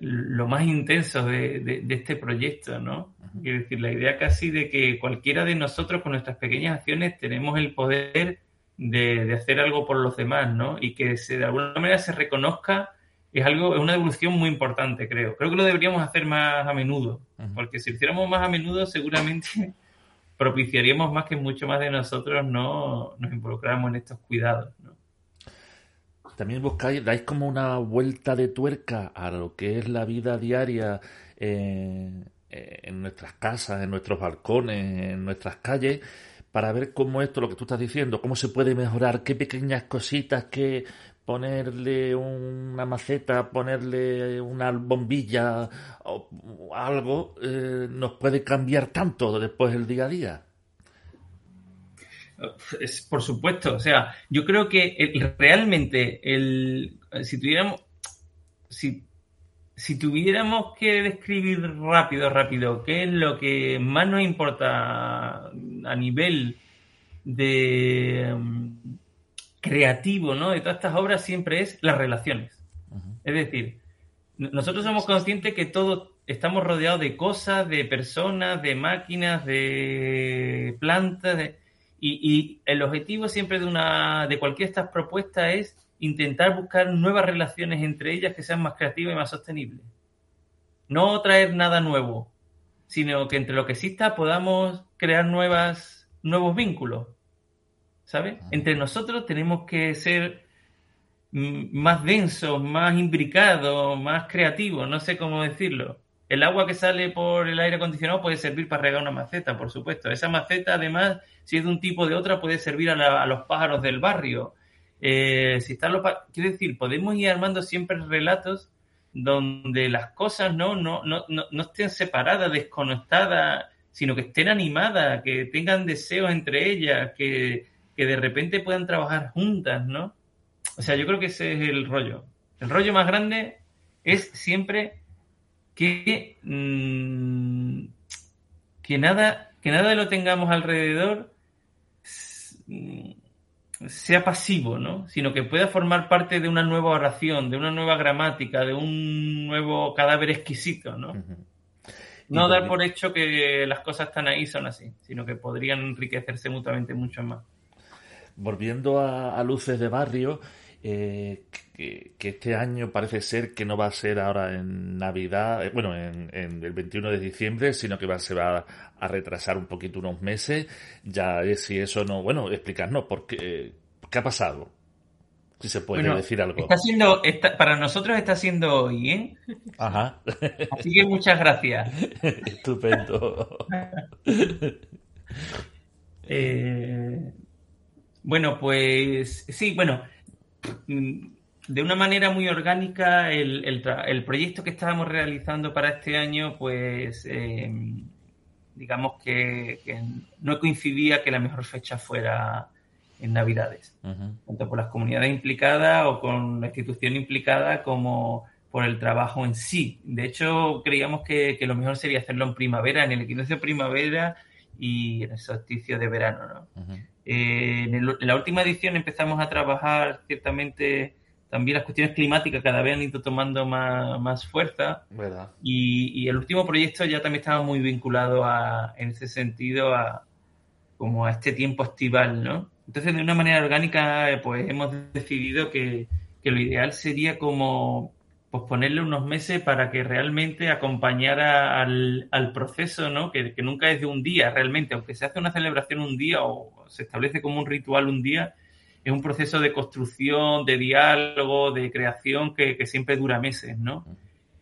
lo más intenso de, de- de este proyecto, ¿no? Quiero decir, la idea casi de que cualquiera de nosotros con nuestras pequeñas acciones tenemos el poder de, de hacer algo por los demás, ¿no? Y que se, de alguna manera se reconozca es algo, es una evolución muy importante, creo. Creo que lo deberíamos hacer más a menudo, porque si lo hiciéramos más a menudo, seguramente [laughs] propiciaríamos más que mucho más de nosotros no nos involucráramos en estos cuidados, ¿no? También buscáis, dais como una vuelta de tuerca a lo que es la vida diaria eh, eh, en nuestras casas, en nuestros balcones, en nuestras calles, para ver cómo esto, lo que tú estás diciendo, cómo se puede mejorar, qué pequeñas cositas, que ponerle una maceta, ponerle una bombilla o algo, eh, nos puede cambiar tanto después el día a día. Es, por supuesto, o sea, yo creo que realmente el, si tuviéramos, si, si tuviéramos que describir rápido, rápido, qué es lo que más nos importa a nivel de mm, creativo, ¿no? De todas estas obras siempre es las relaciones. Es decir, nosotros somos conscientes que todos estamos rodeados de cosas, de personas, de máquinas, de plantas, de- y, y el objetivo siempre de una de cualquiera de estas propuestas es intentar buscar nuevas relaciones entre ellas que sean más creativas y más sostenibles. No traer nada nuevo, sino que entre lo que exista podamos crear nuevas, nuevos vínculos. ¿Sabes? Entre nosotros tenemos que ser mm, más densos, más imbricados, más creativos, no sé cómo decirlo. El agua que sale por el aire acondicionado puede servir para regar una maceta, por supuesto. Esa maceta, además, si es de un tipo o de otra, puede servir a, la- a los pájaros del barrio. Eh, si están los quiero decir, podemos ir armando siempre relatos donde las cosas no, no, no, no, no estén separadas, desconectadas, sino que estén animadas, que tengan deseos entre ellas, que, que de repente puedan trabajar juntas, ¿no? O sea, yo creo que ese es el rollo. El rollo más grande es siempre que, mm, que nada, que nada de lo tengamos alrededor sea pasivo, ¿no? Sino que pueda formar parte de una nueva oración, de una nueva gramática, de un nuevo cadáver exquisito, ¿no? No dar por hecho que las cosas están ahí son así, sino que podrían enriquecerse mutuamente mucho más. Volviendo a, a Luces de Barrio, eh, que, que este año parece ser que no va a ser ahora en Navidad, eh, bueno, en, en el 21 de diciembre, sino que va, se va a retrasar un poquito unos meses. Ya es si eso no, bueno, explicarnos por qué, qué ha pasado. Si se puede Bueno, decir algo. Está siendo, está- para nosotros está siendo hoy, ¿eh? Ajá. Así que muchas gracias. Estupendo. [laughs] Eh, bueno, pues sí, bueno, de una manera muy orgánica el, el proyecto que estábamos realizando para este año, pues eh, digamos que, que no coincidía que la mejor fecha fuera en Navidades, tanto por las comunidades implicadas o con la institución implicada como por el trabajo en sí. De hecho, creíamos que, que lo mejor sería hacerlo en primavera, en el equinoccio de primavera y en el solsticio de verano, ¿no? Eh, en, el- en la última edición empezamos a trabajar ciertamente también las cuestiones climáticas cada vez han ido tomando más, más fuerza ¿Verdad? y, y el último proyecto ya también estaba muy vinculado a, en ese sentido a como a este tiempo estival, ¿no? Entonces de una manera orgánica eh, pues hemos decidido que, que lo ideal sería como posponerle unos meses para que realmente acompañara al, al proceso, ¿no? Que, que, nunca es de un día realmente, aunque se hace una celebración un día o se establece como un ritual un día, es un proceso de construcción, de diálogo, de creación que, que siempre dura meses, ¿no?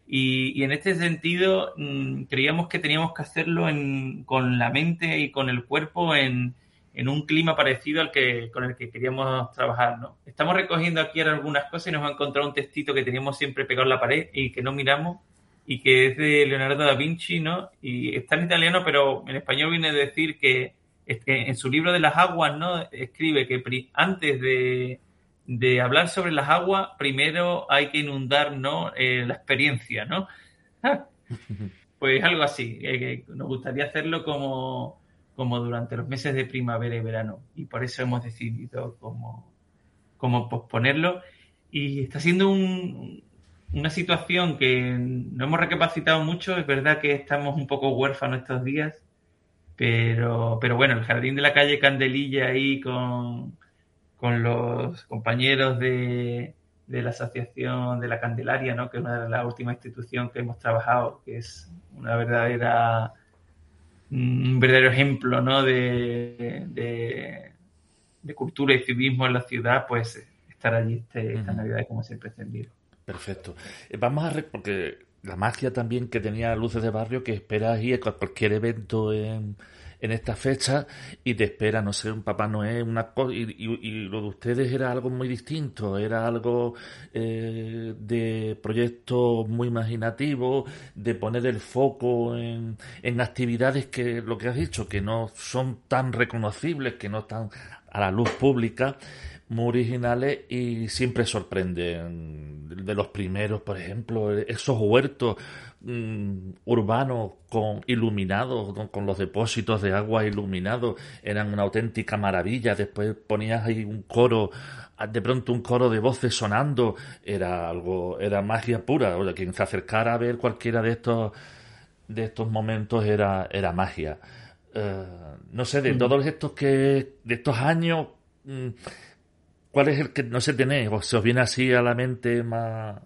Y, y en este sentido mmm, creíamos que teníamos que hacerlo en, con la mente y con el cuerpo en, en un clima parecido al que con el que queríamos trabajar, ¿no? Estamos recogiendo aquí algunas cosas y nos ha encontrado un textito que teníamos siempre pegado en la pared y que no miramos y que es de Leonardo da Vinci, ¿no? Y está en italiano, pero en español viene a decir que, es en su libro de las aguas, ¿no? Escribe que antes de, de hablar sobre las aguas, primero hay que inundar, ¿no? Eh, la experiencia, ¿no? [laughs] pues algo así. Eh, nos gustaría hacerlo como como durante los meses de primavera y verano. Y por eso hemos decidido como, como posponerlo. Y está siendo un, una situación que no hemos recapacitado mucho. Es verdad que estamos un poco huérfanos estos días. Pero, pero bueno, el jardín de la calle Candelilla ahí con, con los compañeros de, de la Asociación de la Candelaria, ¿no? que es una de las últimas instituciones que hemos trabajado, que es una verdadera un verdadero ejemplo ¿no? de, de, de, cultura y civismo en la ciudad, pues estar allí este, esta. Navidad como siempre encendido. Perfecto. Vamos a... Re porque la magia también que tenía Luces de Barrio, que esperas ir a cualquier evento en, en esta fecha y te espera, no sé, un Papá Noel, una y, y, lo de ustedes era algo muy distinto, era algo eh, de proyecto muy imaginativo, de poner el foco en, en actividades que, lo que has dicho, que no son tan reconocibles, que no están a la luz pública, muy originales y siempre sorprenden. De los primeros, por ejemplo, esos huertos mmm, urbanos con iluminados, con, con, los depósitos de agua iluminados, eran una auténtica maravilla. Después ponías ahí un coro, de pronto un coro de voces sonando, era algo, era magia pura. O sea, quien se acercara a ver cualquiera de estos de estos momentos era, era magia. Uh, no sé, de mm. todos estos que, de estos años, mmm, ¿Cuál es el que no se tenéis? ¿O se os viene así a la mente más...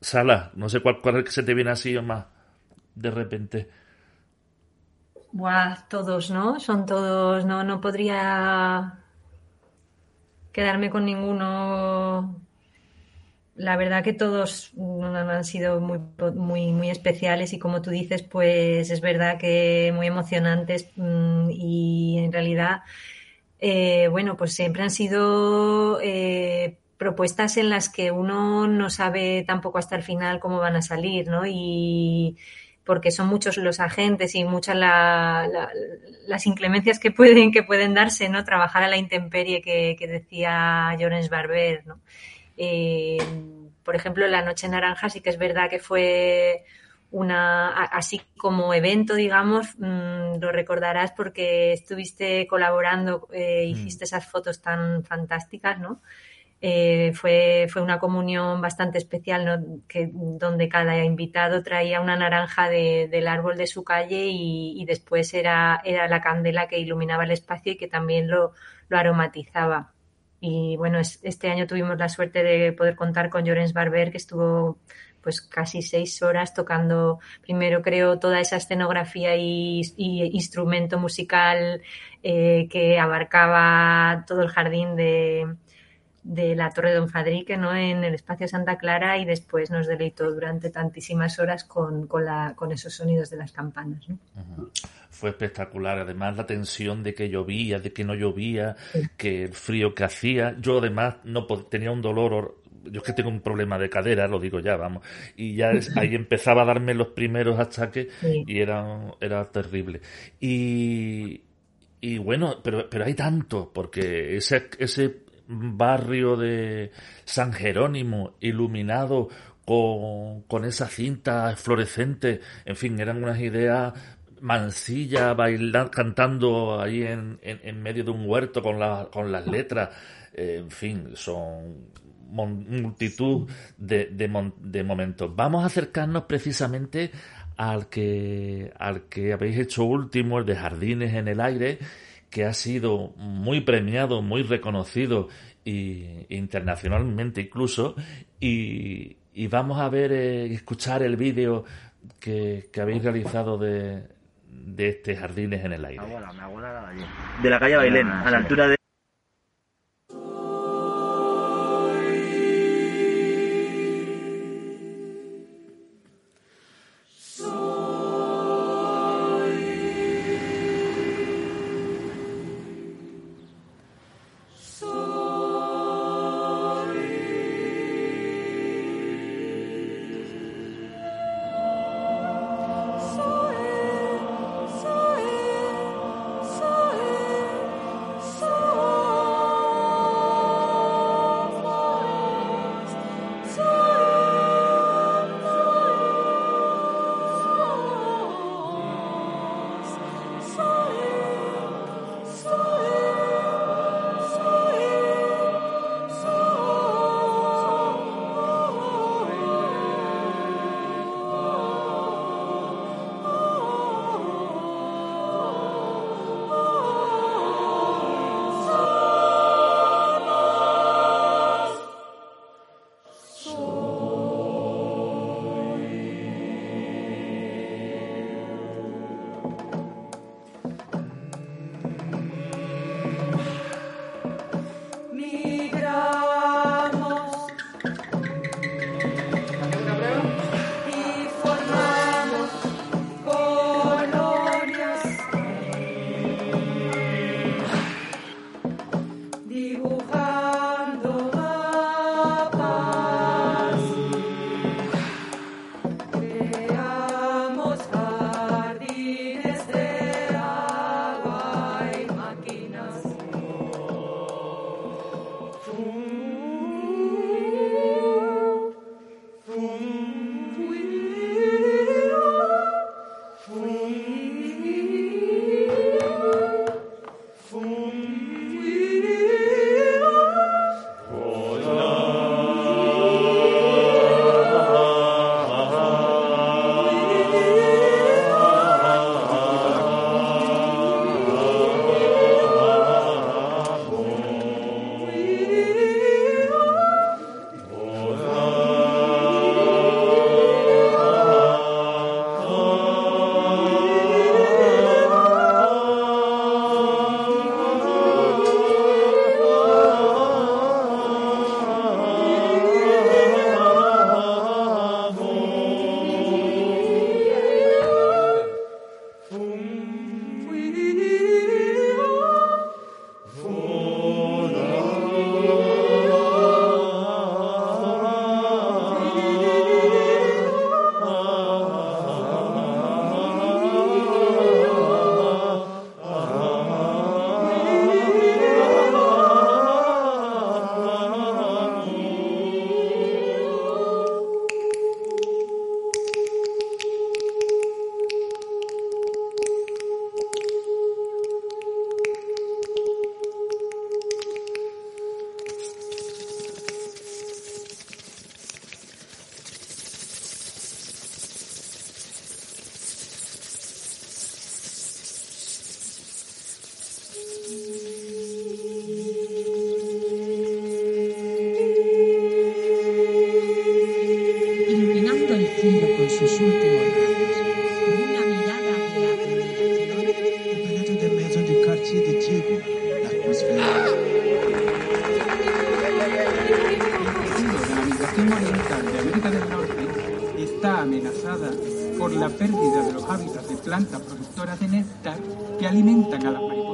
Sala, no sé cuál, cuál es que se te viene así o más de repente. Buah, todos, ¿no? Son todos, no, no podría quedarme con ninguno. La verdad que todos han sido muy, muy, muy especiales y como tú dices, pues es verdad que muy emocionantes mm, y en realidad eh, bueno, pues siempre han sido eh, propuestas en las que uno no sabe tampoco hasta el final cómo van a salir, ¿no? Y porque son muchos los agentes y muchas la, la, las inclemencias que pueden, que pueden darse, ¿no? Trabajar a la intemperie que, que decía Llorens Barber, ¿no? Eh, por ejemplo, La Noche Naranja sí que es verdad que fue una así como evento, digamos, mmm, lo recordarás porque estuviste colaborando, eh, hiciste esas fotos tan fantásticas, ¿no? Eh, fue, fue una comunión bastante especial, que, donde cada invitado traía una naranja de, del árbol de su calle y, después era, era la candela que iluminaba el espacio y que también lo, lo aromatizaba. Y bueno, es, este año tuvimos la suerte de poder contar con Llorens Barber, que estuvo pues casi seis horas tocando primero creo toda esa escenografía y, y instrumento musical eh, que abarcaba todo el jardín de, de la Torre de Don Fadrique, ¿no? En el espacio Santa Clara y después nos deleitó durante tantísimas horas con, con, la, con esos sonidos de las campanas, ¿no? Uh -huh. Fue espectacular, además la tensión de que llovía, de que no llovía, sí. que el frío que hacía. Yo además no tenía un dolor yo es que tengo un problema de cadera, lo digo ya, vamos, y ya es, ahí empezaba a darme los primeros achaques sí. y era, era terrible. Y, y bueno, pero, pero hay tanto, porque ese, ese barrio de San Jerónimo iluminado con, con esa cinta fluorescente, en fin, eran unas ideas mansilla bailando, cantando ahí en, en, en, medio de un huerto con, la, con las letras, eh, en fin, son multitud de, de, de, momentos. Vamos a acercarnos precisamente al que, al que habéis hecho último, el de Jardines en el Aire, que ha sido muy premiado, muy reconocido y internacionalmente incluso. Y, y vamos a ver, eh, escuchar el vídeo que, que habéis realizado de, de este Jardines en el Aire. Mi abuela, mi abuela era de allí. De la calle Bailén, Ah, a la altura de... con sus últimos rayos, con una mirada de admiración. Tout des maisons du quartier de Diego, l'atmosphère. La migración oriental de América del Norte está amenazada por la pérdida de los hábitats de plantas productoras de néctar que alimentan a las mariposas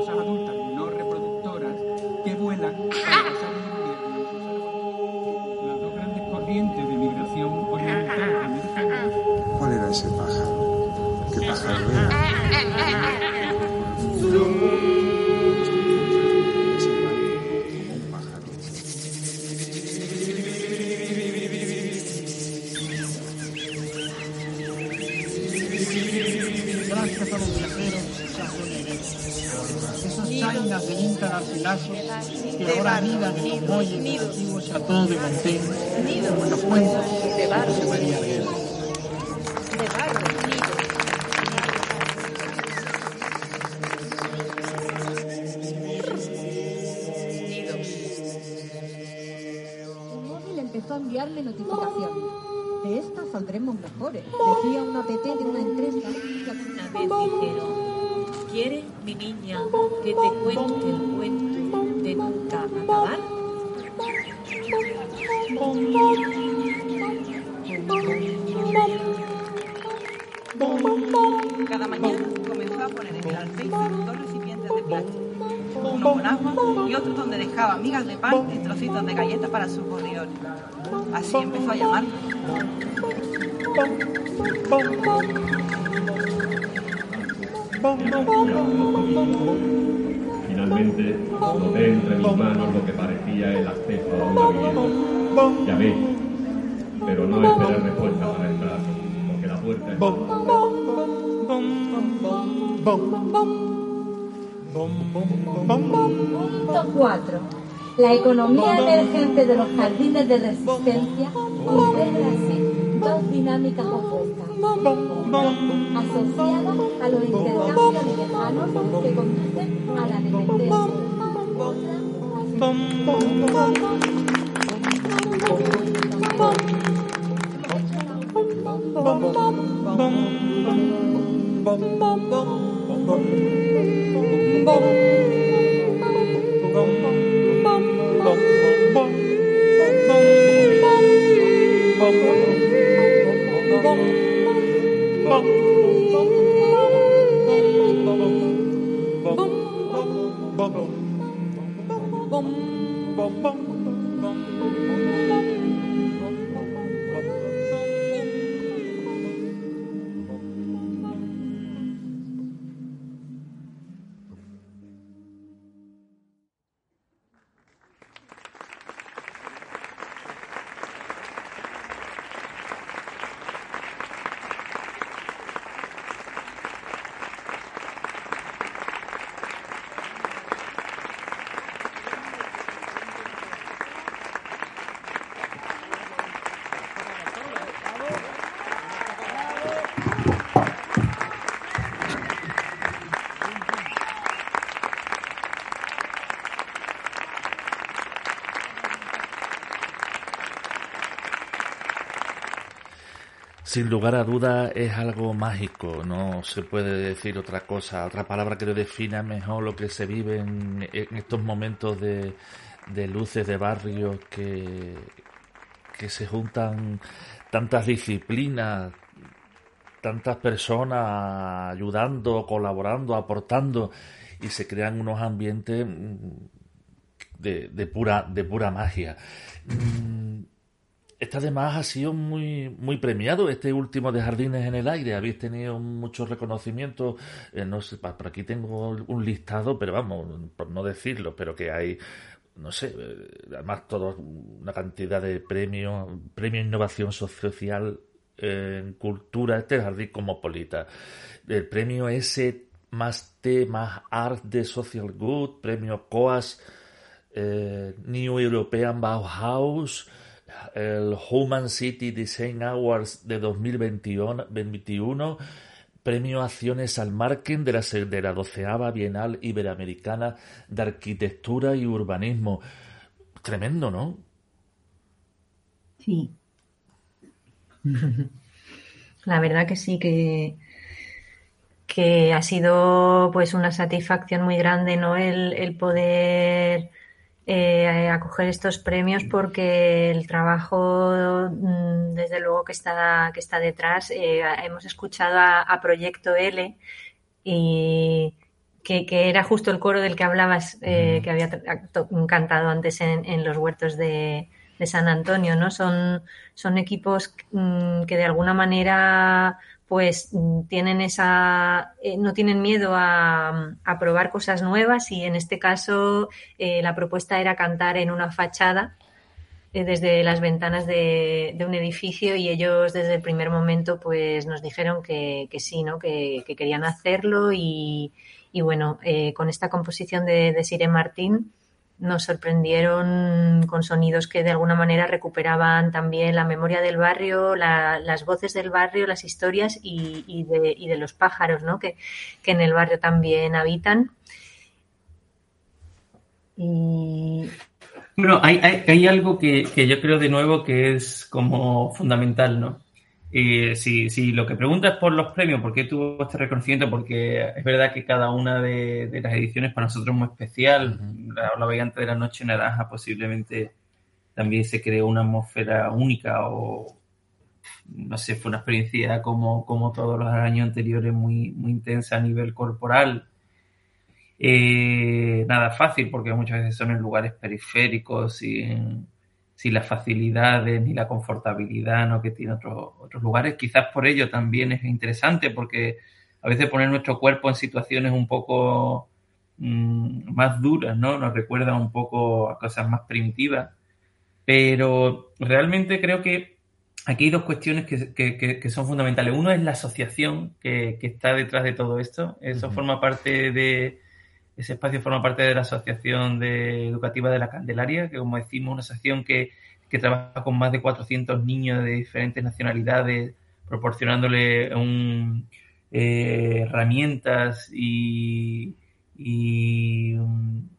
de galletas para sus gorriones. Así empezó a llamarlo. Finalmente, noté entre mis manos lo que parecía el acceso a una vivienda. Llamé, pero no esperé respuesta para entrar, porque la puerta estaba Punto 4. La economía emergente de los jardines de resistencia integra así dos dinámicas opuestas. Una, asociada a los intercambios lejanos que conducen a la dependencia. bum bum bum bum Sin lugar a duda es algo mágico, no se puede decir otra cosa, otra palabra que lo defina mejor lo que se vive en, estos momentos de, luces de barrio que, que se juntan tantas disciplinas, tantas personas ayudando, colaborando, aportando y se crean unos ambientes mm, de, de pura, de pura magia. Además ha sido muy, muy premiado, este último de Jardines en el Aire. Habéis tenido muchos reconocimientos. eh, no sé, por aquí tengo un listado, pero vamos, por no decirlo, pero que hay, no sé, eh, además toda una cantidad de premios, premio Innovación Social en Cultura, este Jardín Cosmopolita. El premio S más T más Art de Social Good, premio COAS eh, New European Bauhaus, el Human City Design Awards de 2021, 21, Premio Acciones al Marken de la, de 12 Bienal Iberoamericana de Arquitectura y Urbanismo. Tremendo, ¿no? Sí. La verdad que sí, que, que ha sido pues una satisfacción muy grande, ¿no? El, el poder eh, acoger estos premios porque el trabajo, mm, desde luego que está, que está detrás. Eh, hemos escuchado a, a Proyecto L y que, que era justo el coro del que hablabas, eh, que había cantado antes en, en los huertos de, de San Antonio, ¿no? Son, son equipos mm, que de alguna manera pues mm, tienen esa eh, no tienen miedo a, probar cosas nuevas y en este caso eh, la propuesta era cantar en una fachada eh, desde las ventanas de, un edificio y ellos desde el primer momento pues nos dijeron que, sí, ¿no? que, que querían hacerlo y, bueno, con esta composición de, de Sire Martín nos sorprendieron con sonidos que de alguna manera recuperaban también la memoria del barrio, la- las voces del barrio, las historias y, de, los pájaros ¿no? que, en el barrio también habitan. Bueno, hay, algo que yo creo de nuevo que es como fundamental, ¿no? Eh, si, si lo que preguntas por los premios, ¿por qué tuvo este reconocimiento? Porque es verdad que cada una de, de las ediciones para nosotros es muy especial. La, Vagante de la Noche Naranja posiblemente también se creó una atmósfera única o no sé, fue una experiencia como, como todos los años anteriores muy, muy intensa a nivel corporal. Eh, nada fácil porque muchas veces son en lugares periféricos sin, sin las facilidades ni la confortabilidad ¿no? que tienen otros otros lugares. Quizás por ello también es interesante porque a veces poner nuestro cuerpo en situaciones un poco mm, más duras, ¿no? Nos recuerda un poco a cosas más primitivas. Pero realmente creo que aquí hay dos cuestiones que, que- que- que son fundamentales. Uno es la asociación que, que está detrás de todo esto. Eso forma parte de, ese espacio forma parte de la Asociación Educativa de la Candelaria, que como decimos, una asociación que, que trabaja con más de 400 niños de diferentes nacionalidades, proporcionándole un, eh, herramientas y, y,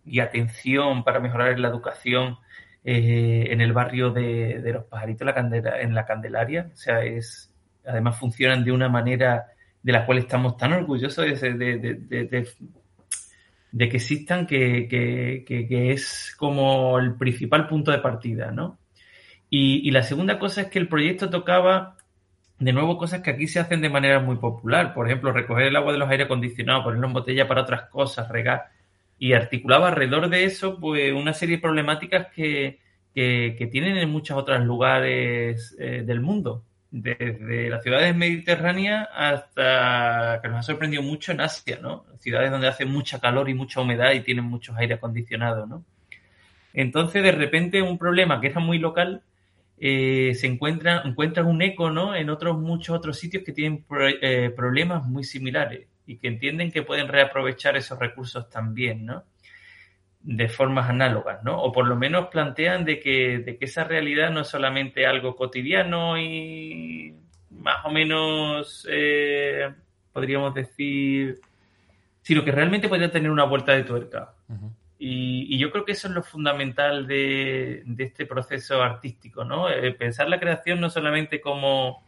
y atención para mejorar la educación eh, en el barrio de, de los pajaritos la Candela- en la Candelaria. O sea, es además funcionan de una manera de la cual estamos tan orgullosos de, de- de- de- que existan, que, que- que- es como el principal punto de partida, ¿no? Y, y la segunda cosa es que el proyecto tocaba de nuevo cosas que aquí se hacen de manera muy popular. Por ejemplo, recoger el agua de los aire acondicionados, ponerlo en botella para otras cosas, regar. Y articulaba alrededor de eso pues una serie de problemáticas que tienen en muchos otros lugares eh, del mundo. Desde las ciudades mediterráneas hasta que nos ha sorprendido mucho en Asia, ¿no? Ciudades donde hace mucha calor y mucha humedad y tienen muchos aire acondicionados, ¿no? Entonces, de repente, un problema que era muy local eh, se encuentra, encuentra un eco ¿no? en otros muchos otros sitios que tienen pro- eh, problemas muy similares y que entienden que pueden reaprovechar esos recursos también, ¿no? De formas análogas, ¿no? O por lo menos plantean de que, de que esa realidad no es solamente algo cotidiano y más o menos, eh, podríamos decir, sino que realmente podría tener una vuelta de tuerca. Y, y yo creo que eso es lo fundamental de, de este proceso artístico, ¿no? Eh, pensar la creación no solamente como,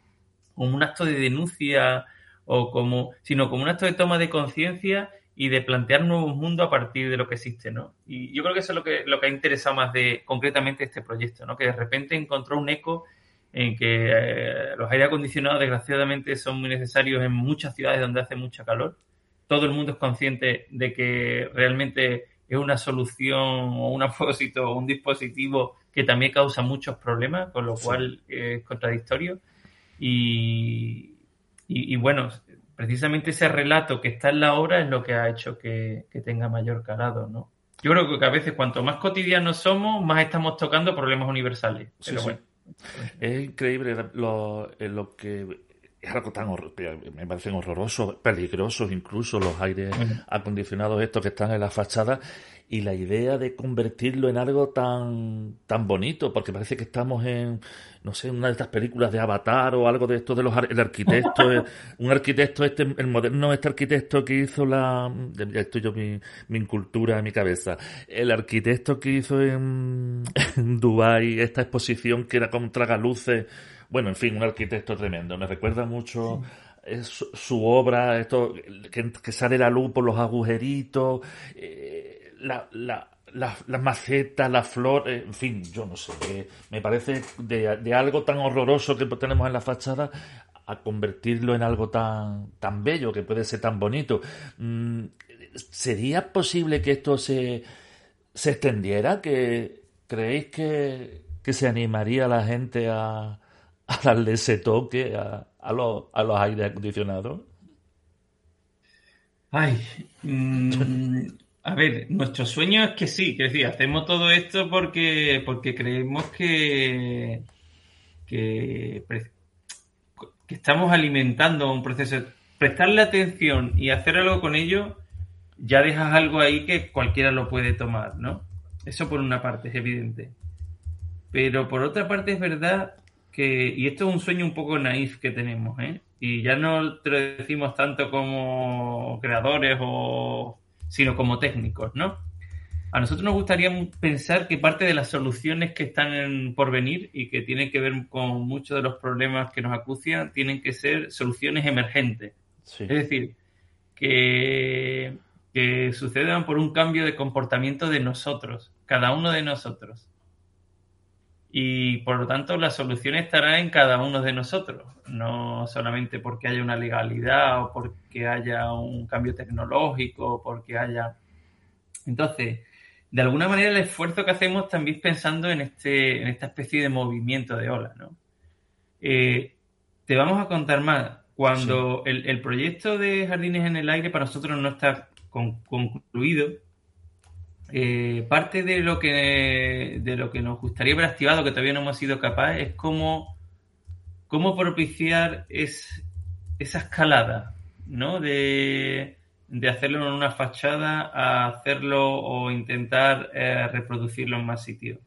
como un acto de denuncia o como, sino como un acto de toma de conciencia y de plantear nuevos mundos a partir de lo que existe, ¿no? Y yo creo que eso es lo que, lo que ha interesado más de concretamente este proyecto, ¿no? Que de repente encontró un eco en que eh, los aire acondicionados desgraciadamente son muy necesarios en muchas ciudades donde hace mucha calor. Todo el mundo es consciente de que realmente es una solución o un [laughs] propósito o un dispositivo que también causa muchos problemas, con lo Sí. cual eh, es contradictorio. Y, y, y bueno, precisamente ese relato que está en la obra es lo que ha hecho que, que tenga mayor calado, ¿no? Yo creo que a veces cuanto más cotidianos somos, más estamos tocando problemas universales. Sí, Pero sí. bueno. Es increíble lo, eh, lo que es algo tan horror- me parecen horrorosos, peligrosos incluso los aires acondicionados estos que están en la fachada y la idea de convertirlo en algo tan tan bonito, porque parece que estamos en no sé, una de estas películas de Avatar o algo de esto de los el arquitecto, [laughs] eh, un arquitecto este el moderno este arquitecto que hizo la ya estoy yo mi, mi cultura en mi cabeza, el arquitecto que hizo en, [laughs] en Dubai esta exposición que era con tragaluces bueno, en fin, un arquitecto tremendo. Me recuerda mucho eh, su, su obra, esto que, que sale la luz por los agujeritos, eh, la, la, la- las macetas, la flor, eh, en fin, yo no sé. eh, me parece de, de algo tan horroroso que tenemos en la fachada a convertirlo en algo tan, tan bello, que puede ser tan bonito. Mm, ¿Sería posible que esto se, se extendiera? ¿Que creéis que, que se animaría la gente a, a darle ese toque a, a los, a los aires acondicionados? Ay, [laughs] mm, a ver, nuestro sueño es que sí, que decir, hacemos todo esto porque, porque creemos que, que, estamos alimentando un proceso. Prestarle atención y hacer algo con ello, ya dejas algo ahí que cualquiera lo puede tomar, ¿no? Eso por una parte es evidente. Pero por otra parte es verdad que, y esto es un sueño un poco naif que tenemos, ¿eh? Y ya no te lo decimos tanto como creadores o, sino como técnicos, ¿no? A nosotros nos gustaría pensar que parte de las soluciones que están en- por venir y que tienen que ver con muchos de los problemas que nos acucian tienen que ser soluciones emergentes. Es decir, que, que sucedan por un cambio de comportamiento de nosotros, cada uno de nosotros. Y por lo tanto la solución estará en cada uno de nosotros, no solamente porque haya una legalidad o porque haya un cambio tecnológico o porque haya... Entonces, de alguna manera el esfuerzo que hacemos también pensando en, este, en esta especie de movimiento de ola, ¿no? Eh, te vamos a contar más. Cuando el, el proyecto de Jardines en el Aire para nosotros no está con- concluido, eh, parte de lo que de lo que nos gustaría ver activado, que todavía no hemos sido capaces, es cómo, cómo propiciar es, esa escalada, ¿no? De, de hacerlo en una fachada a hacerlo o intentar eh, reproducirlo en más sitios.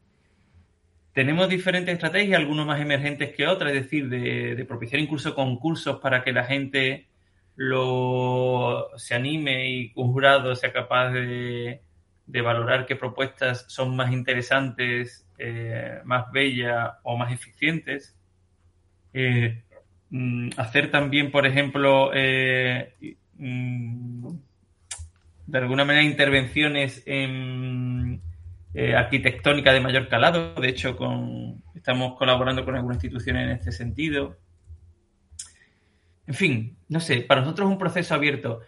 Tenemos diferentes estrategias, algunos más emergentes que otras, es decir, de, de propiciar incluso concursos para que la gente lo se anime y un jurado sea capaz de, de valorar qué propuestas son más interesantes, eh, más bellas o más eficientes. Eh, mm, hacer también, por ejemplo, eh, mm, de alguna manera intervenciones en eh, arquitectónica de mayor calado. De hecho, estamos colaborando con algunas instituciones en este sentido. En fin, no sé, para nosotros es un proceso abierto.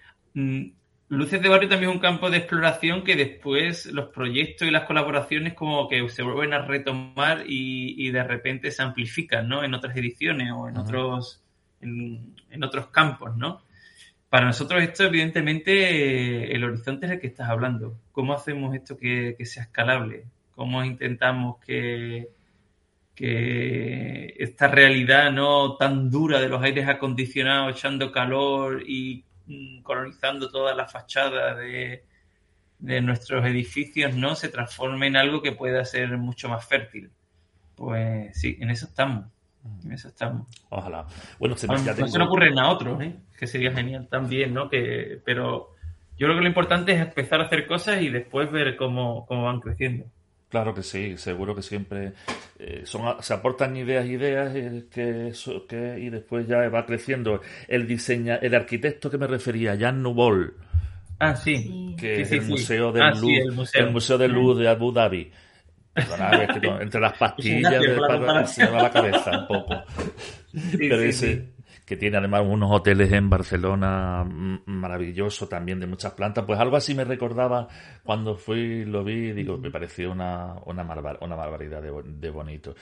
Luces de Barrio también es un campo de exploración que después los proyectos y las colaboraciones como que se vuelven a retomar y, y de repente se amplifican, ¿no? En otras ediciones o en otros en, en otros campos, ¿no? Para nosotros esto, evidentemente, el horizonte es el que estás hablando. ¿Cómo hacemos esto que, que sea escalable? ¿Cómo intentamos que, que esta realidad no tan dura de los aires acondicionados echando calor y colonizando toda la fachada de, de nuestros edificios no se transforme en algo que pueda ser mucho más fértil? Pues sí, en eso estamos. En eso estamos. Ojalá. Bueno, se, ya no se le ocurren a otros, ¿eh? que sería genial también, ¿no? Que, pero yo creo que lo importante es empezar a hacer cosas y después ver cómo, cómo van creciendo. Claro que sí, seguro que siempre eh, son, se aportan ideas, ideas eh, que, eso- que- y después ya va creciendo. El diseña, el arquitecto que me refería, Jan Nouveau, Ah, sí. que Sí, es sí, el sí. museo de Ah, luz, sí, el museo. de luz de Abu Dhabi. Perdona, es que [laughs] no- entre las pastillas de para- se me va la cabeza un poco. Pero sí, ese, sí. Que tiene además unos hoteles en Barcelona mm, maravilloso también de muchas plantas, pues algo así me recordaba cuando fui, lo vi, y digo, me pareció una, una, barbar- una barbaridad de, bo- de bonito.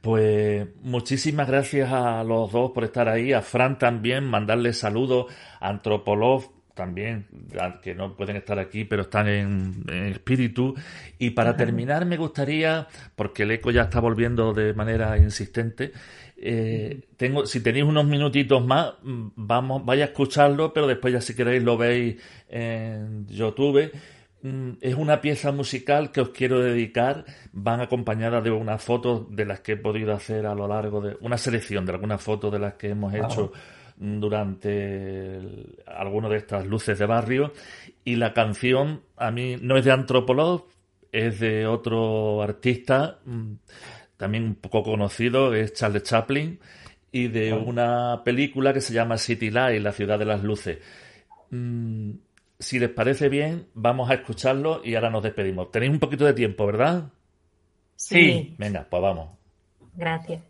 Pues muchísimas gracias a los dos por estar ahí, a Fran también, mandarle saludos, a Antropolov también, que no pueden estar aquí, pero están en, en espíritu. Y para terminar, me gustaría, porque el eco ya está volviendo de manera insistente, eh, tengo, si tenéis unos minutitos más, mm, vamos, vaya a escucharlo, pero después ya si queréis lo veis en YouTube. Mm, Es una pieza musical que os quiero dedicar. Van acompañada de unas fotos de las que he podido hacer a lo largo de una selección de algunas fotos de las que hemos hecho durante algunas de estas luces de barrio. Y la canción a mí no es de Antropolog, es de otro artista mm, también un poco conocido, es Charles Chaplin, y de una película que se llama City Light, la ciudad de las luces. Mm, si les parece bien, vamos a escucharlo y ahora nos despedimos. Tenéis un poquito de tiempo, ¿verdad? Sí. Venga, pues vamos. Gracias.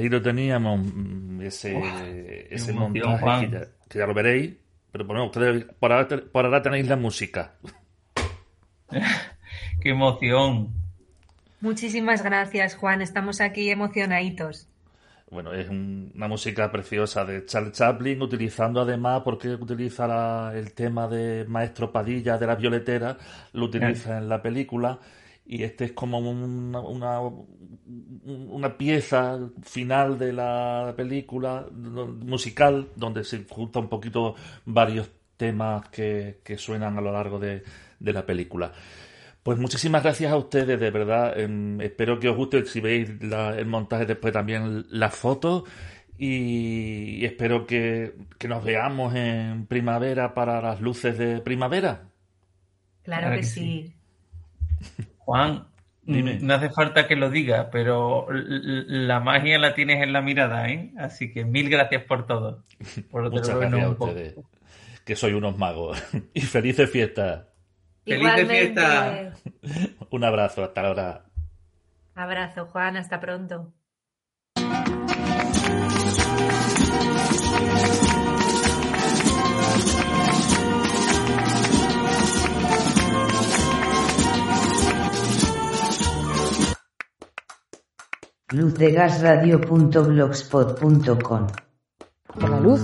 Ahí lo teníamos, mm, ese, Uf, ese montaje Juan. que ya, que ya lo veréis. Pero bueno, ustedes por ahora, por ahora tenéis la música. [laughs] Qué emoción. Muchísimas gracias, Juan. Estamos aquí emocionaditos. Bueno, es un- una música preciosa de Charles Chaplin, utilizando además, porque utiliza la- el tema de Maestro Padilla de la violetera, lo utiliza en la película, y este es como una, una, una pieza final de la película musical, donde se junta un poquito varios temas que, que suenan a lo largo de, de la película. Pues muchísimas gracias a ustedes, de verdad. Em, espero que os guste si veis la- el montaje después también las fotos y, y espero que, que nos veamos en primavera para las luces de primavera. Claro, Claro que, que sí. [laughs] Juan, Dime. no hace falta que lo digas, pero la magia la tienes en la mirada, ¿eh? Así que mil gracias por todo. Por Muchas gracias a un poco. ustedes, que soy unos magos. [laughs] y felices fiestas. ¡Felices Igualmente. fiestas! [laughs] Un abrazo, hasta ahora. Abrazo, Juan. Hasta pronto. luzdegasradio.blogspot.com Por la luz